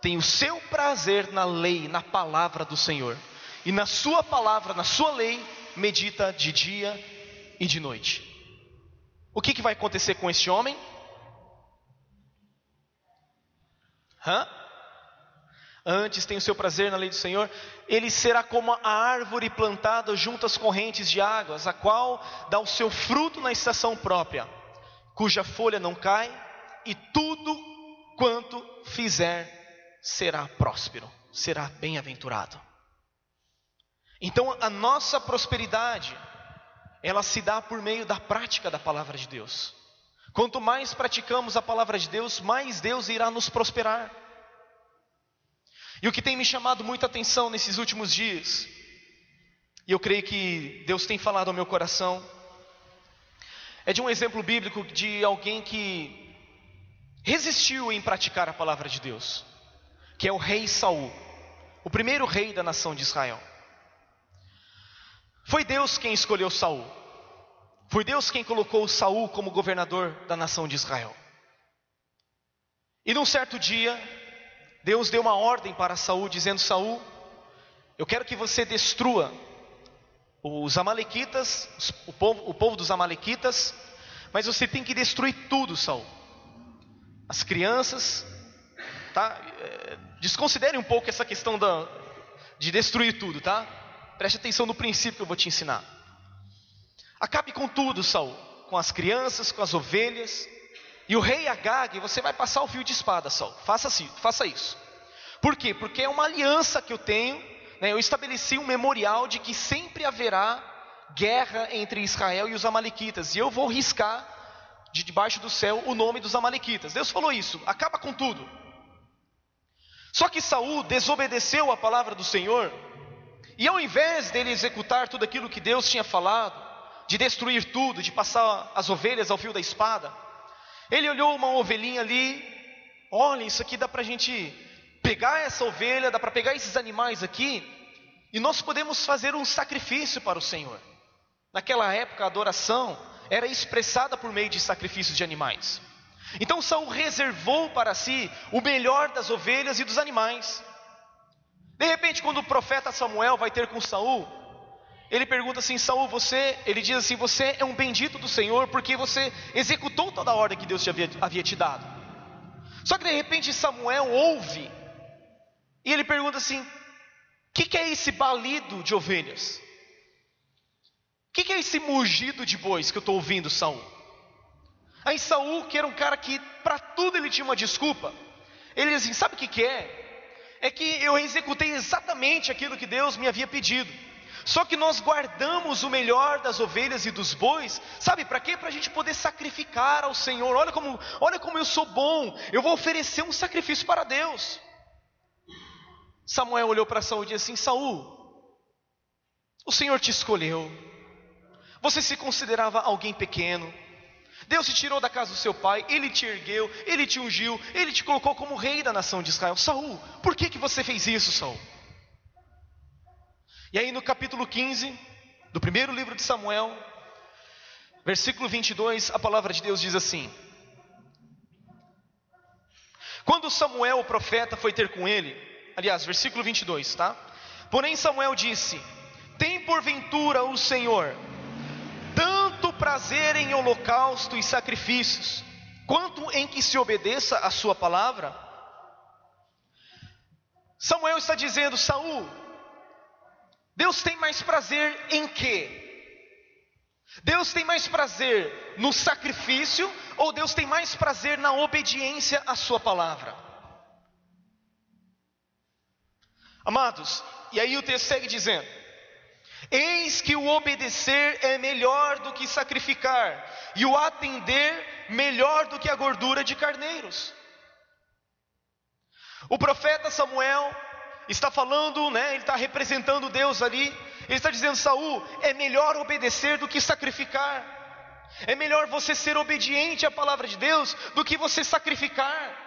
tem o seu prazer na lei, na palavra do Senhor, e na sua palavra, na sua lei, medita de dia e de noite. O que, que vai acontecer com este homem? Hã? Antes tem o seu prazer na lei do Senhor, ele será como a árvore plantada junto às correntes de águas, a qual dá o seu fruto na estação própria, cuja folha não cai, e tudo quanto fizer será próspero, será bem-aventurado. Então a nossa prosperidade, ela se dá por meio da prática da palavra de Deus. Quanto mais praticamos a palavra de Deus, mais Deus irá nos prosperar. E o que tem me chamado muita atenção nesses últimos dias, e eu creio que Deus tem falado ao meu coração, é de um exemplo bíblico de alguém que resistiu em praticar a palavra de Deus, que é o rei Saul, o primeiro rei da nação de Israel. Foi Deus quem escolheu Saul. Foi Deus quem colocou Saul como governador da nação de Israel. E num certo dia, Deus deu uma ordem para Saul, dizendo: Saul, eu quero que você destrua os amalequitas, o povo, o povo dos amalequitas, mas você tem que destruir tudo, Saul. As crianças, tá? É, desconsidere um pouco essa questão da, de destruir tudo, tá? Preste atenção no princípio que eu vou te ensinar. Acabe com tudo, Saul, com as crianças, com as ovelhas, e o rei Agag, você vai passar o fio de espada, Saul. Faça, assim, faça isso. Por quê? Porque é uma aliança que eu tenho. Né? Eu estabeleci um memorial de que sempre haverá guerra entre Israel e os Amalequitas. E eu vou riscar de debaixo do céu o nome dos Amalequitas. Deus falou isso. Acaba com tudo. Só que Saul desobedeceu a palavra do Senhor. E ao invés dele executar tudo aquilo que Deus tinha falado, de destruir tudo, de passar as ovelhas ao fio da espada, ele olhou uma ovelhinha ali, olha, isso aqui dá para a gente pegar essa ovelha, dá para pegar esses animais aqui, e nós podemos fazer um sacrifício para o Senhor. Naquela época, a adoração era expressada por meio de sacrifícios de animais. Então Saul reservou para si o melhor das ovelhas e dos animais. De repente, quando o profeta Samuel vai ter com Saul, ele pergunta assim: Saul, você, ele diz assim: Você é um bendito do Senhor, porque você executou toda a ordem que Deus te havia, havia te dado. Só que de repente Samuel ouve, e ele pergunta assim: O que, que, é esse balido de ovelhas? O que, que, é esse mugido de bois que eu estou ouvindo, Saul? Aí Saul, que era um cara que para tudo ele tinha uma desculpa, ele diz assim: Sabe o que, que é? É que eu executei exatamente aquilo que Deus me havia pedido. Só que nós guardamos o melhor das ovelhas e dos bois, sabe para quê? Para a gente poder sacrificar ao Senhor. Olha como, olha como eu sou bom. Eu vou oferecer um sacrifício para Deus. Samuel olhou para Saul e disse assim: Saul, o Senhor te escolheu. Você se considerava alguém pequeno. Deus te tirou da casa do seu pai, ele te ergueu, ele te ungiu, ele te colocou como rei da nação de Israel. Saul, por que que você fez isso, Saul? E aí no capítulo 15 do primeiro livro de Samuel, versículo 22, a palavra de Deus diz assim: Quando Samuel, o profeta, foi ter com ele, aliás, versículo 22, tá? Porém Samuel disse: Tem porventura o Senhor tanto prazer em holocausto e sacrifícios, quanto em que se obedeça a sua palavra? Samuel está dizendo: Saul, Deus tem mais prazer em quê? Deus tem mais prazer no sacrifício ou Deus tem mais prazer na obediência à Sua palavra? Amados, e aí o texto segue dizendo: Eis que o obedecer é melhor do que sacrificar, e o atender melhor do que a gordura de carneiros. O profeta Samuel está falando, né, ele está representando Deus ali. Ele está dizendo: Saul, é melhor obedecer do que sacrificar. É melhor você ser obediente à palavra de Deus do que você sacrificar.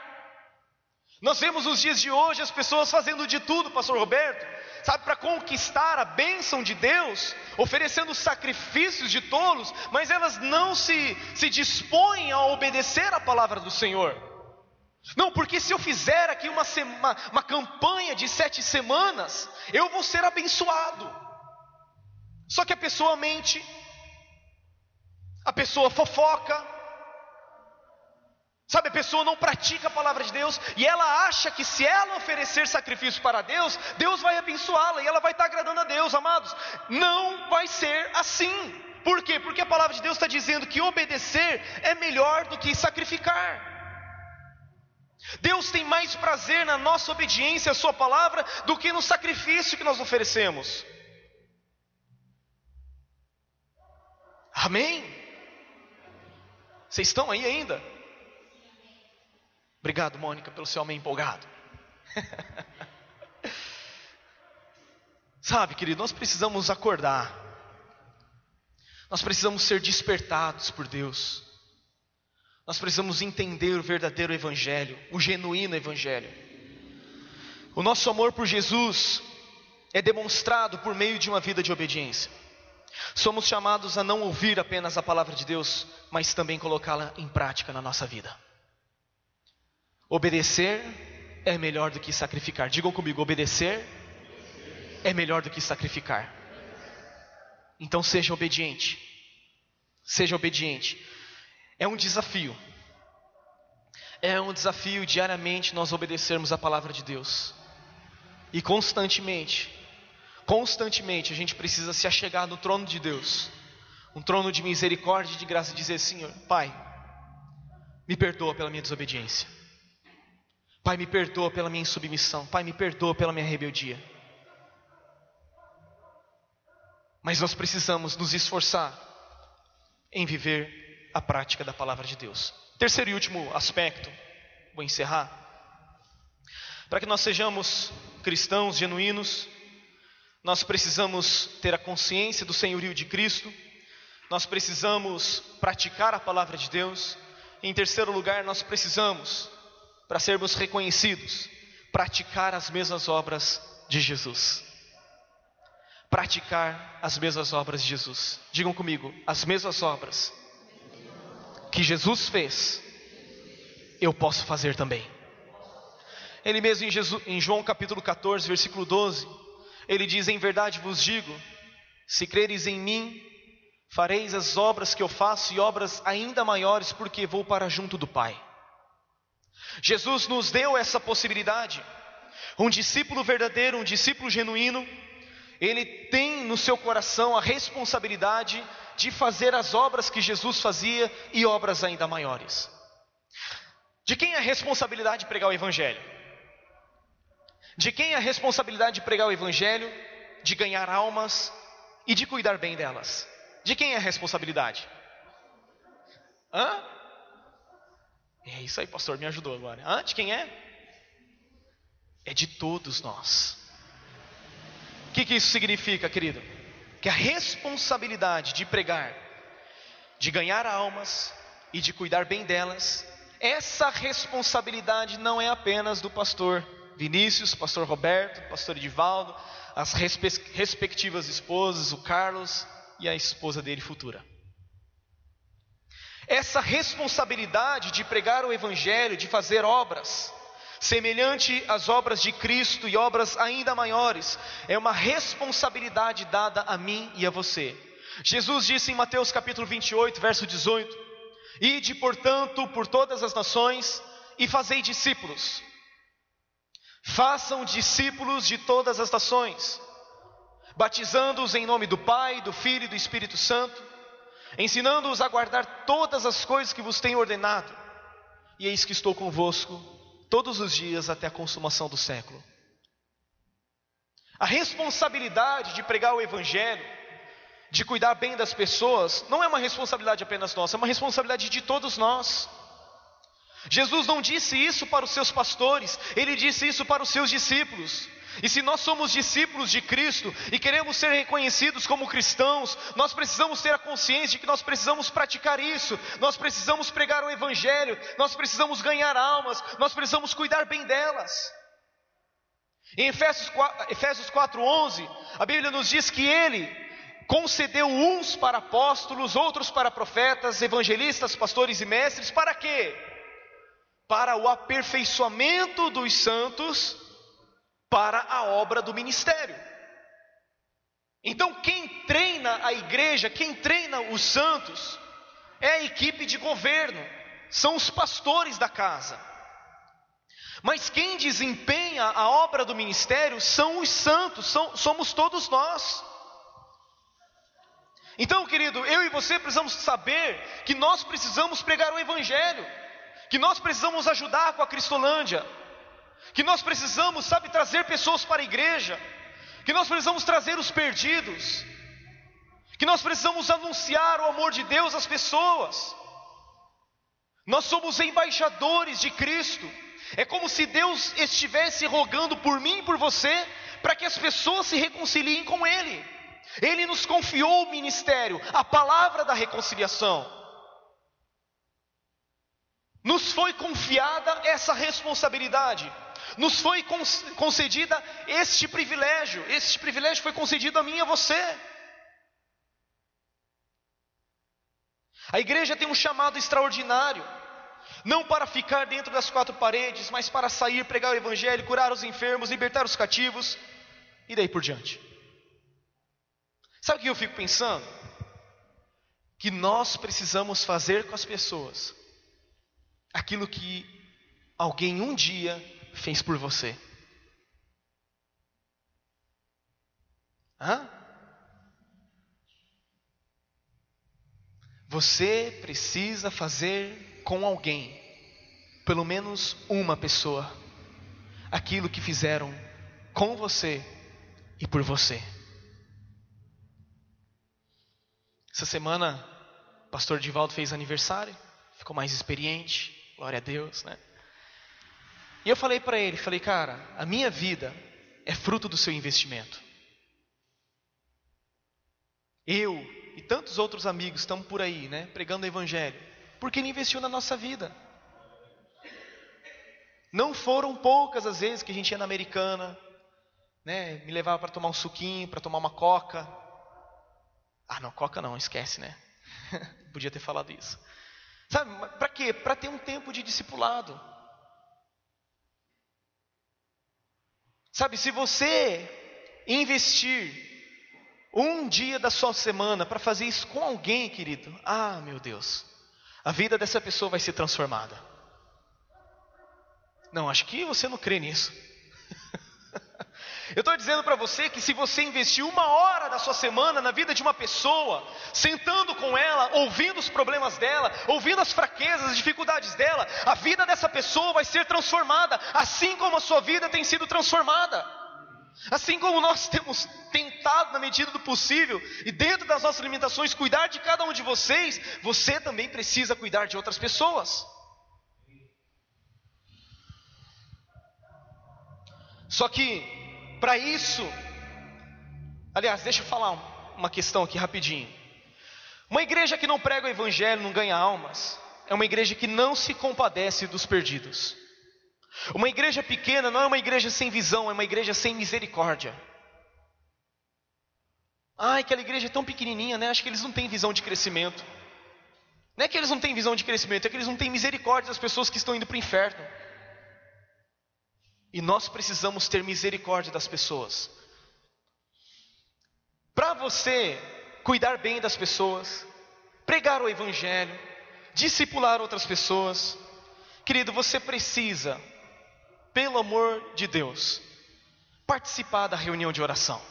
Nós vemos nos dias de hoje as pessoas fazendo de tudo, Pastor Roberto, sabe, para conquistar a bênção de Deus, oferecendo sacrifícios de tolos, mas elas não se, se dispõem a obedecer a palavra do Senhor. Não, porque se eu fizer aqui uma, uma campanha de sete semanas, eu vou ser abençoado. Só que a pessoa mente, a pessoa fofoca, Sabe, a pessoa não pratica a palavra de Deus e ela acha que se ela oferecer sacrifício para Deus, Deus vai abençoá-la e ela vai estar agradando a Deus, amados. Não vai ser assim. Por quê? Porque a palavra de Deus está dizendo que obedecer é melhor do que sacrificar. Deus tem mais prazer na nossa obediência à Sua palavra do que no sacrifício que nós oferecemos. Amém? Vocês estão aí ainda? Obrigado, Mônica, pelo seu amém empolgado. Sabe, querido, nós precisamos acordar. Nós precisamos ser despertados por Deus. Nós precisamos entender o verdadeiro Evangelho, o genuíno Evangelho. O nosso amor por Jesus é demonstrado por meio de uma vida de obediência. Somos chamados a não ouvir apenas a palavra de Deus, mas também colocá-la em prática na nossa vida. Obedecer é melhor do que sacrificar. Digam comigo: obedecer é melhor do que sacrificar. Então seja obediente. Seja obediente. É um desafio. É um desafio diariamente nós obedecermos a palavra de Deus. E constantemente, constantemente a gente precisa se achegar no trono de Deus. Um trono de misericórdia e de graça e dizer: Senhor, Pai, me perdoa pela minha desobediência. Pai, me perdoa pela minha insubmissão. Pai, me perdoa pela minha rebeldia. Mas nós precisamos nos esforçar em viver a prática da palavra de Deus. Terceiro e último aspecto, vou encerrar. Para que nós sejamos cristãos genuínos, nós precisamos ter a consciência do senhorio de Cristo, nós precisamos praticar a palavra de Deus. Em terceiro lugar, nós precisamos, para sermos reconhecidos, praticar as mesmas obras de Jesus praticar as mesmas obras de Jesus. Digam comigo, as mesmas obras que Jesus fez, eu posso fazer também. Ele mesmo em, Jesus, em João capítulo 14, versículo 12, ele diz: Em verdade vos digo, se creres em mim, fareis as obras que eu faço e obras ainda maiores, porque vou para junto do Pai. Jesus nos deu essa possibilidade. Um discípulo verdadeiro, um discípulo genuíno, ele tem no seu coração a responsabilidade de fazer as obras que Jesus fazia e obras ainda maiores. De quem é a responsabilidade de pregar o Evangelho? De quem é a responsabilidade de pregar o Evangelho, de ganhar almas e de cuidar bem delas? De quem é a responsabilidade? Hã? É isso aí, pastor, me ajudou agora. Hã? De quem é? É de todos nós que, que isso significa, querido? Que a responsabilidade de pregar, de ganhar almas e de cuidar bem delas, essa responsabilidade não é apenas do pastor Vinícius, pastor Roberto, pastor Edivaldo, as respectivas esposas, o Carlos e a esposa dele futura. Essa responsabilidade de pregar o Evangelho, de fazer obras, semelhante às obras de Cristo e obras ainda maiores, é uma responsabilidade dada a mim e a você. Jesus disse em Mateus capítulo 28, verso 18: Ide, portanto, por todas as nações e fazei discípulos. Façam discípulos de todas as nações, batizando-os em nome do Pai, do Filho e do Espírito Santo, ensinando-os a guardar todas as coisas que vos tenho ordenado. E eis que estou convosco todos os dias até a consumação do século. A responsabilidade de pregar o Evangelho, de cuidar bem das pessoas, não é uma responsabilidade apenas nossa, é uma responsabilidade de todos nós. Jesus não disse isso para os seus pastores, ele disse isso para os seus discípulos. E se nós somos discípulos de Cristo e queremos ser reconhecidos como cristãos, nós precisamos ter a consciência de que nós precisamos praticar isso, nós precisamos pregar o Evangelho, nós precisamos ganhar almas, nós precisamos cuidar bem delas. Em Efésios 4, Efésios 4:11, a Bíblia nos diz que Ele concedeu uns para apóstolos, outros para profetas, evangelistas, pastores e mestres, para quê? Para o aperfeiçoamento dos santos para a obra do ministério. Então, quem treina a igreja, quem treina os santos, é a equipe de governo, são os pastores da casa. Mas quem desempenha a obra do ministério são os santos, são, somos todos nós. Então, querido, eu e você precisamos saber que nós precisamos pregar o Evangelho, que nós precisamos ajudar com a Cristolândia, que nós precisamos, sabe, trazer pessoas para a igreja, que nós precisamos trazer os perdidos, que nós precisamos anunciar o amor de Deus às pessoas. Nós somos embaixadores de Cristo. É como se Deus estivesse rogando por mim e por você para que as pessoas se reconciliem com Ele. Ele nos confiou o ministério, a palavra da reconciliação. Nos foi confiada essa responsabilidade, nos foi concedida este privilégio, este privilégio foi concedido a mim e a você. A igreja tem um chamado extraordinário, não para ficar dentro das quatro paredes, mas para sair, pregar o evangelho, curar os enfermos, libertar os cativos e daí por diante. Sabe o que eu fico pensando? Que nós precisamos fazer com as pessoas aquilo que alguém um dia fez por você. Hã? Você precisa fazer com alguém, pelo menos uma pessoa, aquilo que fizeram com você e por você. Essa semana, o pastor Divaldo fez aniversário, ficou mais experiente, glória a Deus, né? E eu falei para ele, falei, cara, a minha vida é fruto do seu investimento. Eu e tantos outros amigos estão por aí, né, pregando o evangelho, porque ele investiu na nossa vida. Não foram poucas as vezes que a gente ia na americana, né, me levava para tomar um suquinho, para tomar uma coca. Ah, não, coca não, esquece, né? Podia ter falado isso. Sabe, para quê? Para ter um tempo de discipulado. Sabe, se você investir um dia da sua semana para fazer isso com alguém, querido, ah, meu Deus, a vida dessa pessoa vai ser transformada. Não, acho que você não crê nisso. Eu estou dizendo para você que se você investir uma hora da sua semana na vida de uma pessoa, sentando com ela, ouvindo os problemas dela, ouvindo as fraquezas, as dificuldades dela, a vida dessa pessoa vai ser transformada, assim como a sua vida tem sido transformada. Assim como nós temos tentado, na medida do possível, e dentro das nossas limitações, cuidar de cada um de vocês, você também precisa cuidar de outras pessoas. Só que, para isso, aliás, deixa eu falar uma questão aqui rapidinho. Uma igreja que não prega o evangelho, não ganha almas, é uma igreja que não se compadece dos perdidos. Uma igreja pequena não é uma igreja sem visão, é uma igreja sem misericórdia. Ai, aquela igreja é tão pequenininha, né? Acho que eles não têm visão de crescimento. Não é que eles não têm visão de crescimento, é que eles não têm misericórdia das pessoas que estão indo para o inferno. E nós precisamos ter misericórdia das pessoas. Para você cuidar bem das pessoas, pregar o Evangelho, discipular outras pessoas, querido, você precisa pelo amor de Deus, participar da reunião de oração.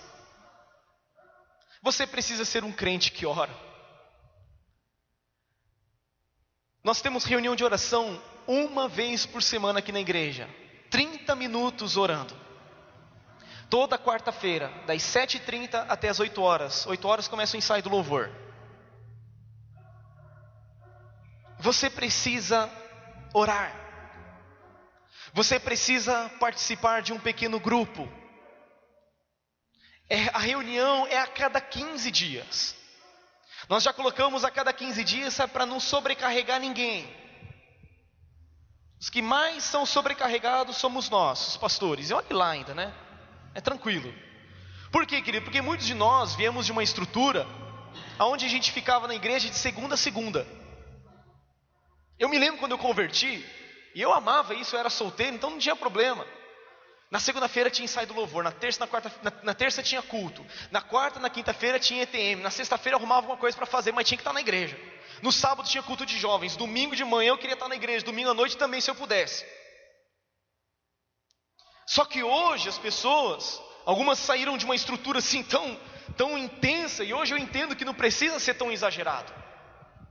Você precisa ser um crente que ora. Nós temos reunião de oração uma vez por semana aqui na igreja, 30 minutos orando. Toda quarta-feira, das 7h30 até as 8 horas. 8 horas começa o ensaio do louvor. Você precisa orar. Você precisa participar de um pequeno grupo. É, a reunião é a cada 15 dias. Nós já colocamos a cada 15 dias para não sobrecarregar ninguém. Os que mais são sobrecarregados somos nós, os pastores. E olhe lá ainda, né? É tranquilo. Por quê, querido? Porque muitos de nós viemos de uma estrutura onde a gente ficava na igreja de segunda a segunda. Eu me lembro quando eu converti, e eu amava isso, eu era solteiro, então não tinha problema. Na segunda-feira tinha ensaio do louvor, na terça, na, quarta, na, na terça tinha culto, na quarta, na quinta-feira tinha ETM, na sexta-feira arrumava alguma coisa para fazer, mas tinha que estar na igreja. No sábado tinha culto de jovens, domingo de manhã eu queria estar na igreja, domingo à noite também se eu pudesse. Só que hoje as pessoas, algumas saíram de uma estrutura assim tão, tão intensa, e hoje eu entendo que não precisa ser tão exagerado.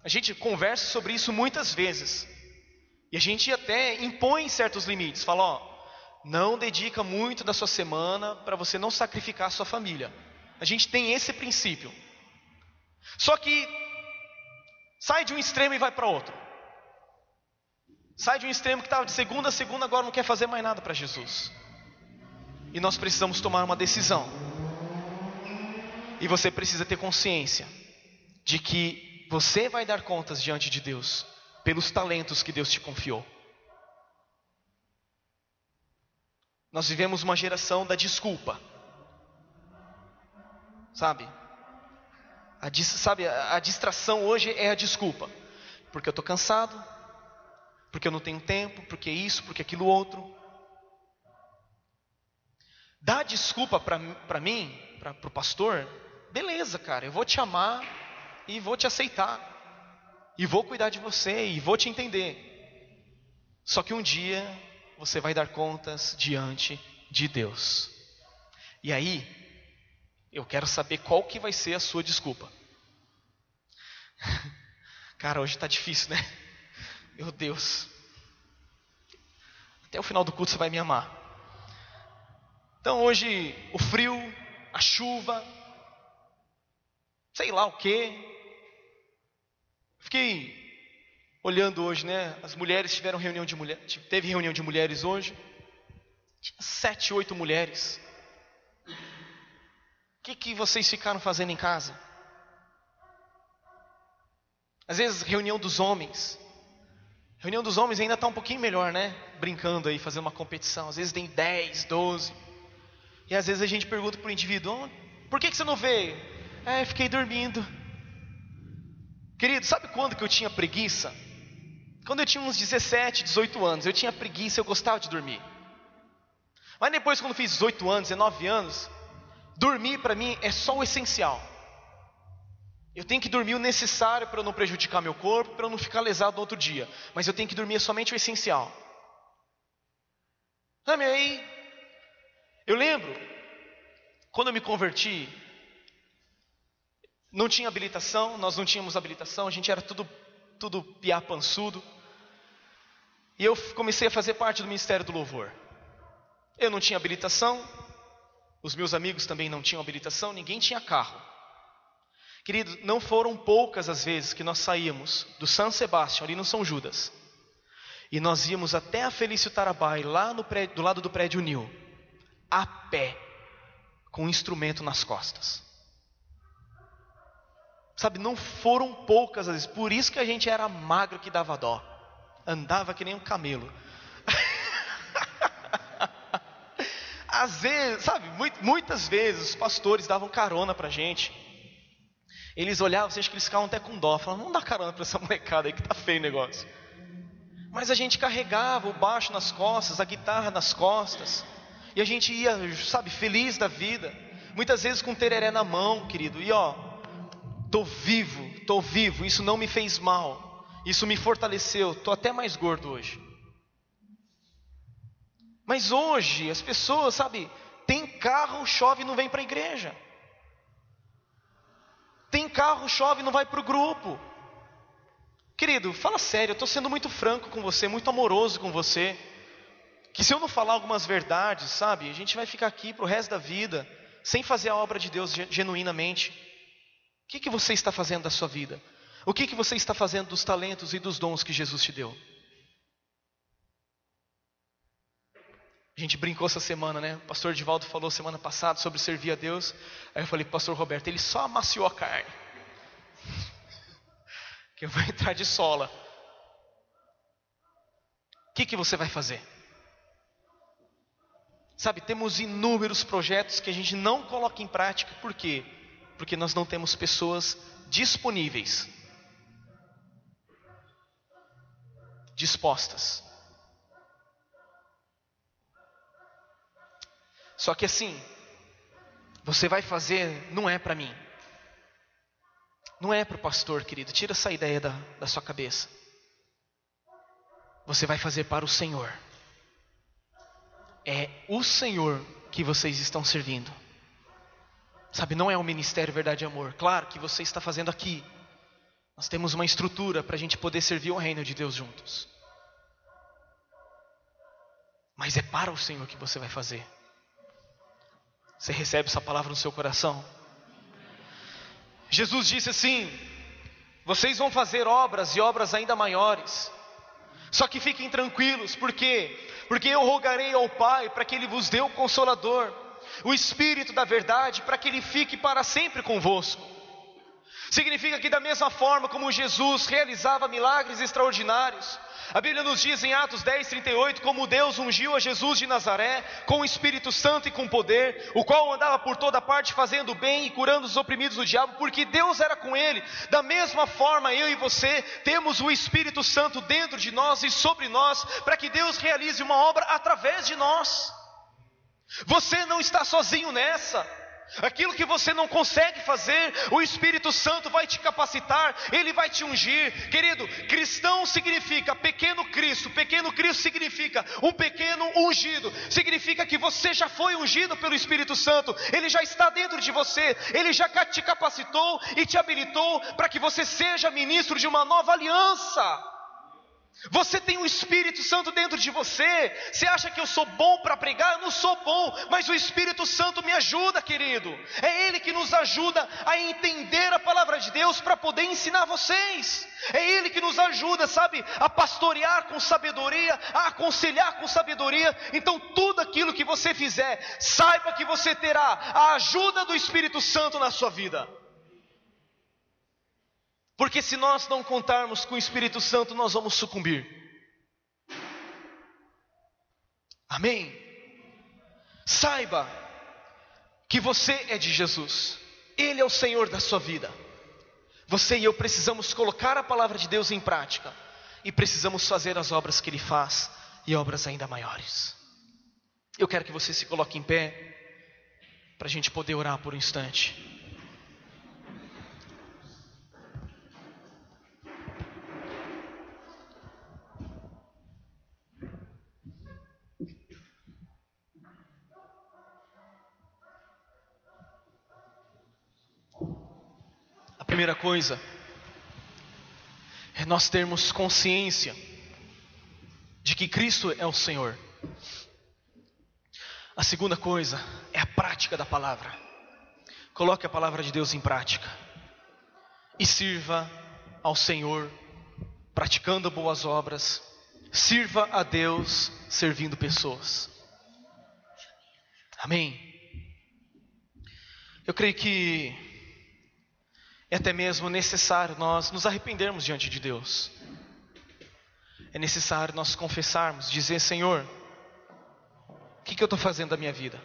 A gente conversa sobre isso muitas vezes. E a gente até impõe certos limites, fala, ó, não dedica muito da sua semana para você não sacrificar a sua família. A gente tem esse princípio. Só que sai de um extremo e vai para outro. Sai de um extremo que estava de segunda a segunda, agora não quer fazer mais nada para Jesus. E nós precisamos tomar uma decisão. E você precisa ter consciência de que você vai dar contas diante de Deus pelos talentos que Deus te confiou. Nós vivemos uma geração da desculpa. Sabe? A, sabe, a, distração hoje é a desculpa. Porque eu estou cansado, porque eu não tenho tempo, porque isso, porque aquilo outro. Dá desculpa para mim, para o pastor, beleza, cara, eu vou te amar e vou te aceitar. E vou cuidar de você e vou te entender. Só que um dia você vai dar contas diante de Deus. E aí, eu quero saber qual que vai ser a sua desculpa. Cara, hoje está difícil, né? Meu Deus. Até o final do culto você vai me amar. Então hoje, o frio, a chuva, sei lá o que. Fiquei olhando hoje, né? As mulheres tiveram reunião de mulher, teve reunião de mulheres hoje. Tinha sete, oito mulheres. O que, que vocês ficaram fazendo em casa? Às vezes reunião dos homens. Reunião dos homens ainda está um pouquinho melhor, né? Brincando aí, fazendo uma competição. Às vezes tem dez, doze. E às vezes a gente pergunta para o indivíduo: oh, por que, que você não veio? É, fiquei dormindo. Querido, sabe quando que eu tinha preguiça? Quando eu tinha uns 17, 18 anos, eu tinha preguiça, eu gostava de dormir. Mas depois, quando fiz 18 anos, 19 anos, dormir para mim é só o essencial. Eu tenho que dormir o necessário para eu não prejudicar meu corpo, para eu não ficar lesado no outro dia. Mas eu tenho que dormir somente o essencial. Aí, eu lembro, quando eu me converti, não tinha habilitação, nós não tínhamos habilitação, a gente era tudo, tudo piá pançudo. E eu comecei a fazer parte do Ministério do Louvor. Eu não tinha habilitação, os meus amigos também não tinham habilitação, ninguém tinha carro. Querido, não foram poucas as vezes que nós saíamos do São Sebastião, ali no São Judas, e nós íamos até a Felício Tarabai, lá prédio, do lado do prédio Nil, a pé, com um instrumento nas costas. Sabe, não foram poucas as vezes, por isso que a gente era magro que dava dó andava que nem um camelo. Às vezes, sabe, muitas vezes os pastores davam carona para gente. Eles olhavam, você acha que eles ficavam até com dó, falavam, não dá carona para essa molecada aí que tá feio o negócio. Mas a gente carregava o baixo nas costas, a guitarra nas costas, e a gente ia, sabe, feliz da vida. Muitas vezes com tereré na mão, querido, e ó, tô vivo, tô vivo, isso não me fez mal. Isso me fortaleceu, estou até mais gordo hoje. Mas hoje as pessoas, sabe, tem carro, chove e não vem para a igreja. Tem carro, chove e não vai para o grupo. Querido, fala sério, eu estou sendo muito franco com você, muito amoroso com você. Que se eu não falar algumas verdades, sabe, a gente vai ficar aqui para o resto da vida, sem fazer a obra de Deus genuinamente. O que, que você está fazendo da sua vida? O que, que você está fazendo dos talentos e dos dons que Jesus te deu? A gente brincou essa semana, né? O pastor Divaldo falou semana passada sobre servir a Deus. Aí eu falei pastor Roberto, ele só amaciou a carne. que eu vou entrar de sola. O que, que você vai fazer? Sabe, temos inúmeros projetos que a gente não coloca em prática, por quê? Porque nós não temos pessoas disponíveis dispostas. Só que assim, você vai fazer, não é para mim. Não é para o pastor, querido. Tira essa ideia da, da sua cabeça. Você vai fazer para o Senhor. É o Senhor que vocês estão servindo. Sabe, não é o ministério Verdade e Amor. Claro que você está fazendo aqui. Nós temos uma estrutura para a gente poder servir o reino de Deus juntos. Mas é para o Senhor que você vai fazer. Você recebe essa palavra no seu coração? Jesus disse assim: Vocês vão fazer obras e obras ainda maiores. Só que fiquem tranquilos, por quê? Porque eu rogarei ao Pai para que Ele vos dê o Consolador, o Espírito da Verdade, para que Ele fique para sempre convosco. Significa que, da mesma forma como Jesus realizava milagres extraordinários, a Bíblia nos diz em Atos 10, 38, como Deus ungiu a Jesus de Nazaré com o Espírito Santo e com poder, o qual andava por toda parte fazendo bem e curando os oprimidos do diabo, porque Deus era com ele. Da mesma forma, eu e você temos o Espírito Santo dentro de nós e sobre nós, para que Deus realize uma obra através de nós. Você não está sozinho nessa. Aquilo que você não consegue fazer, o Espírito Santo vai te capacitar, ele vai te ungir. Querido, cristão significa pequeno Cristo, pequeno Cristo significa um pequeno ungido, significa que você já foi ungido pelo Espírito Santo, ele já está dentro de você, ele já te capacitou e te habilitou para que você seja ministro de uma nova aliança. Você tem o Espírito Santo dentro de você. Você acha que eu sou bom para pregar? Eu não sou bom, mas o Espírito Santo me ajuda, querido. É Ele que nos ajuda a entender a palavra de Deus para poder ensinar vocês. É Ele que nos ajuda, sabe, a pastorear com sabedoria, a aconselhar com sabedoria. Então, tudo aquilo que você fizer, saiba que você terá a ajuda do Espírito Santo na sua vida. Porque se nós não contarmos com o Espírito Santo, nós vamos sucumbir. Amém? Saiba que você é de Jesus, Ele é o Senhor da sua vida. Você e eu precisamos colocar a palavra de Deus em prática e precisamos fazer as obras que Ele faz e obras ainda maiores. Eu quero que você se coloque em pé para a gente poder orar por um instante. Primeira coisa é nós termos consciência de que Cristo é o Senhor. A segunda coisa é a prática da palavra. Coloque a palavra de Deus em prática e sirva ao Senhor praticando boas obras. Sirva a Deus servindo pessoas. Amém. Eu creio que é até mesmo necessário nós nos arrependermos diante de Deus. É necessário nós confessarmos, dizer: Senhor, o que, que eu estou fazendo da minha vida?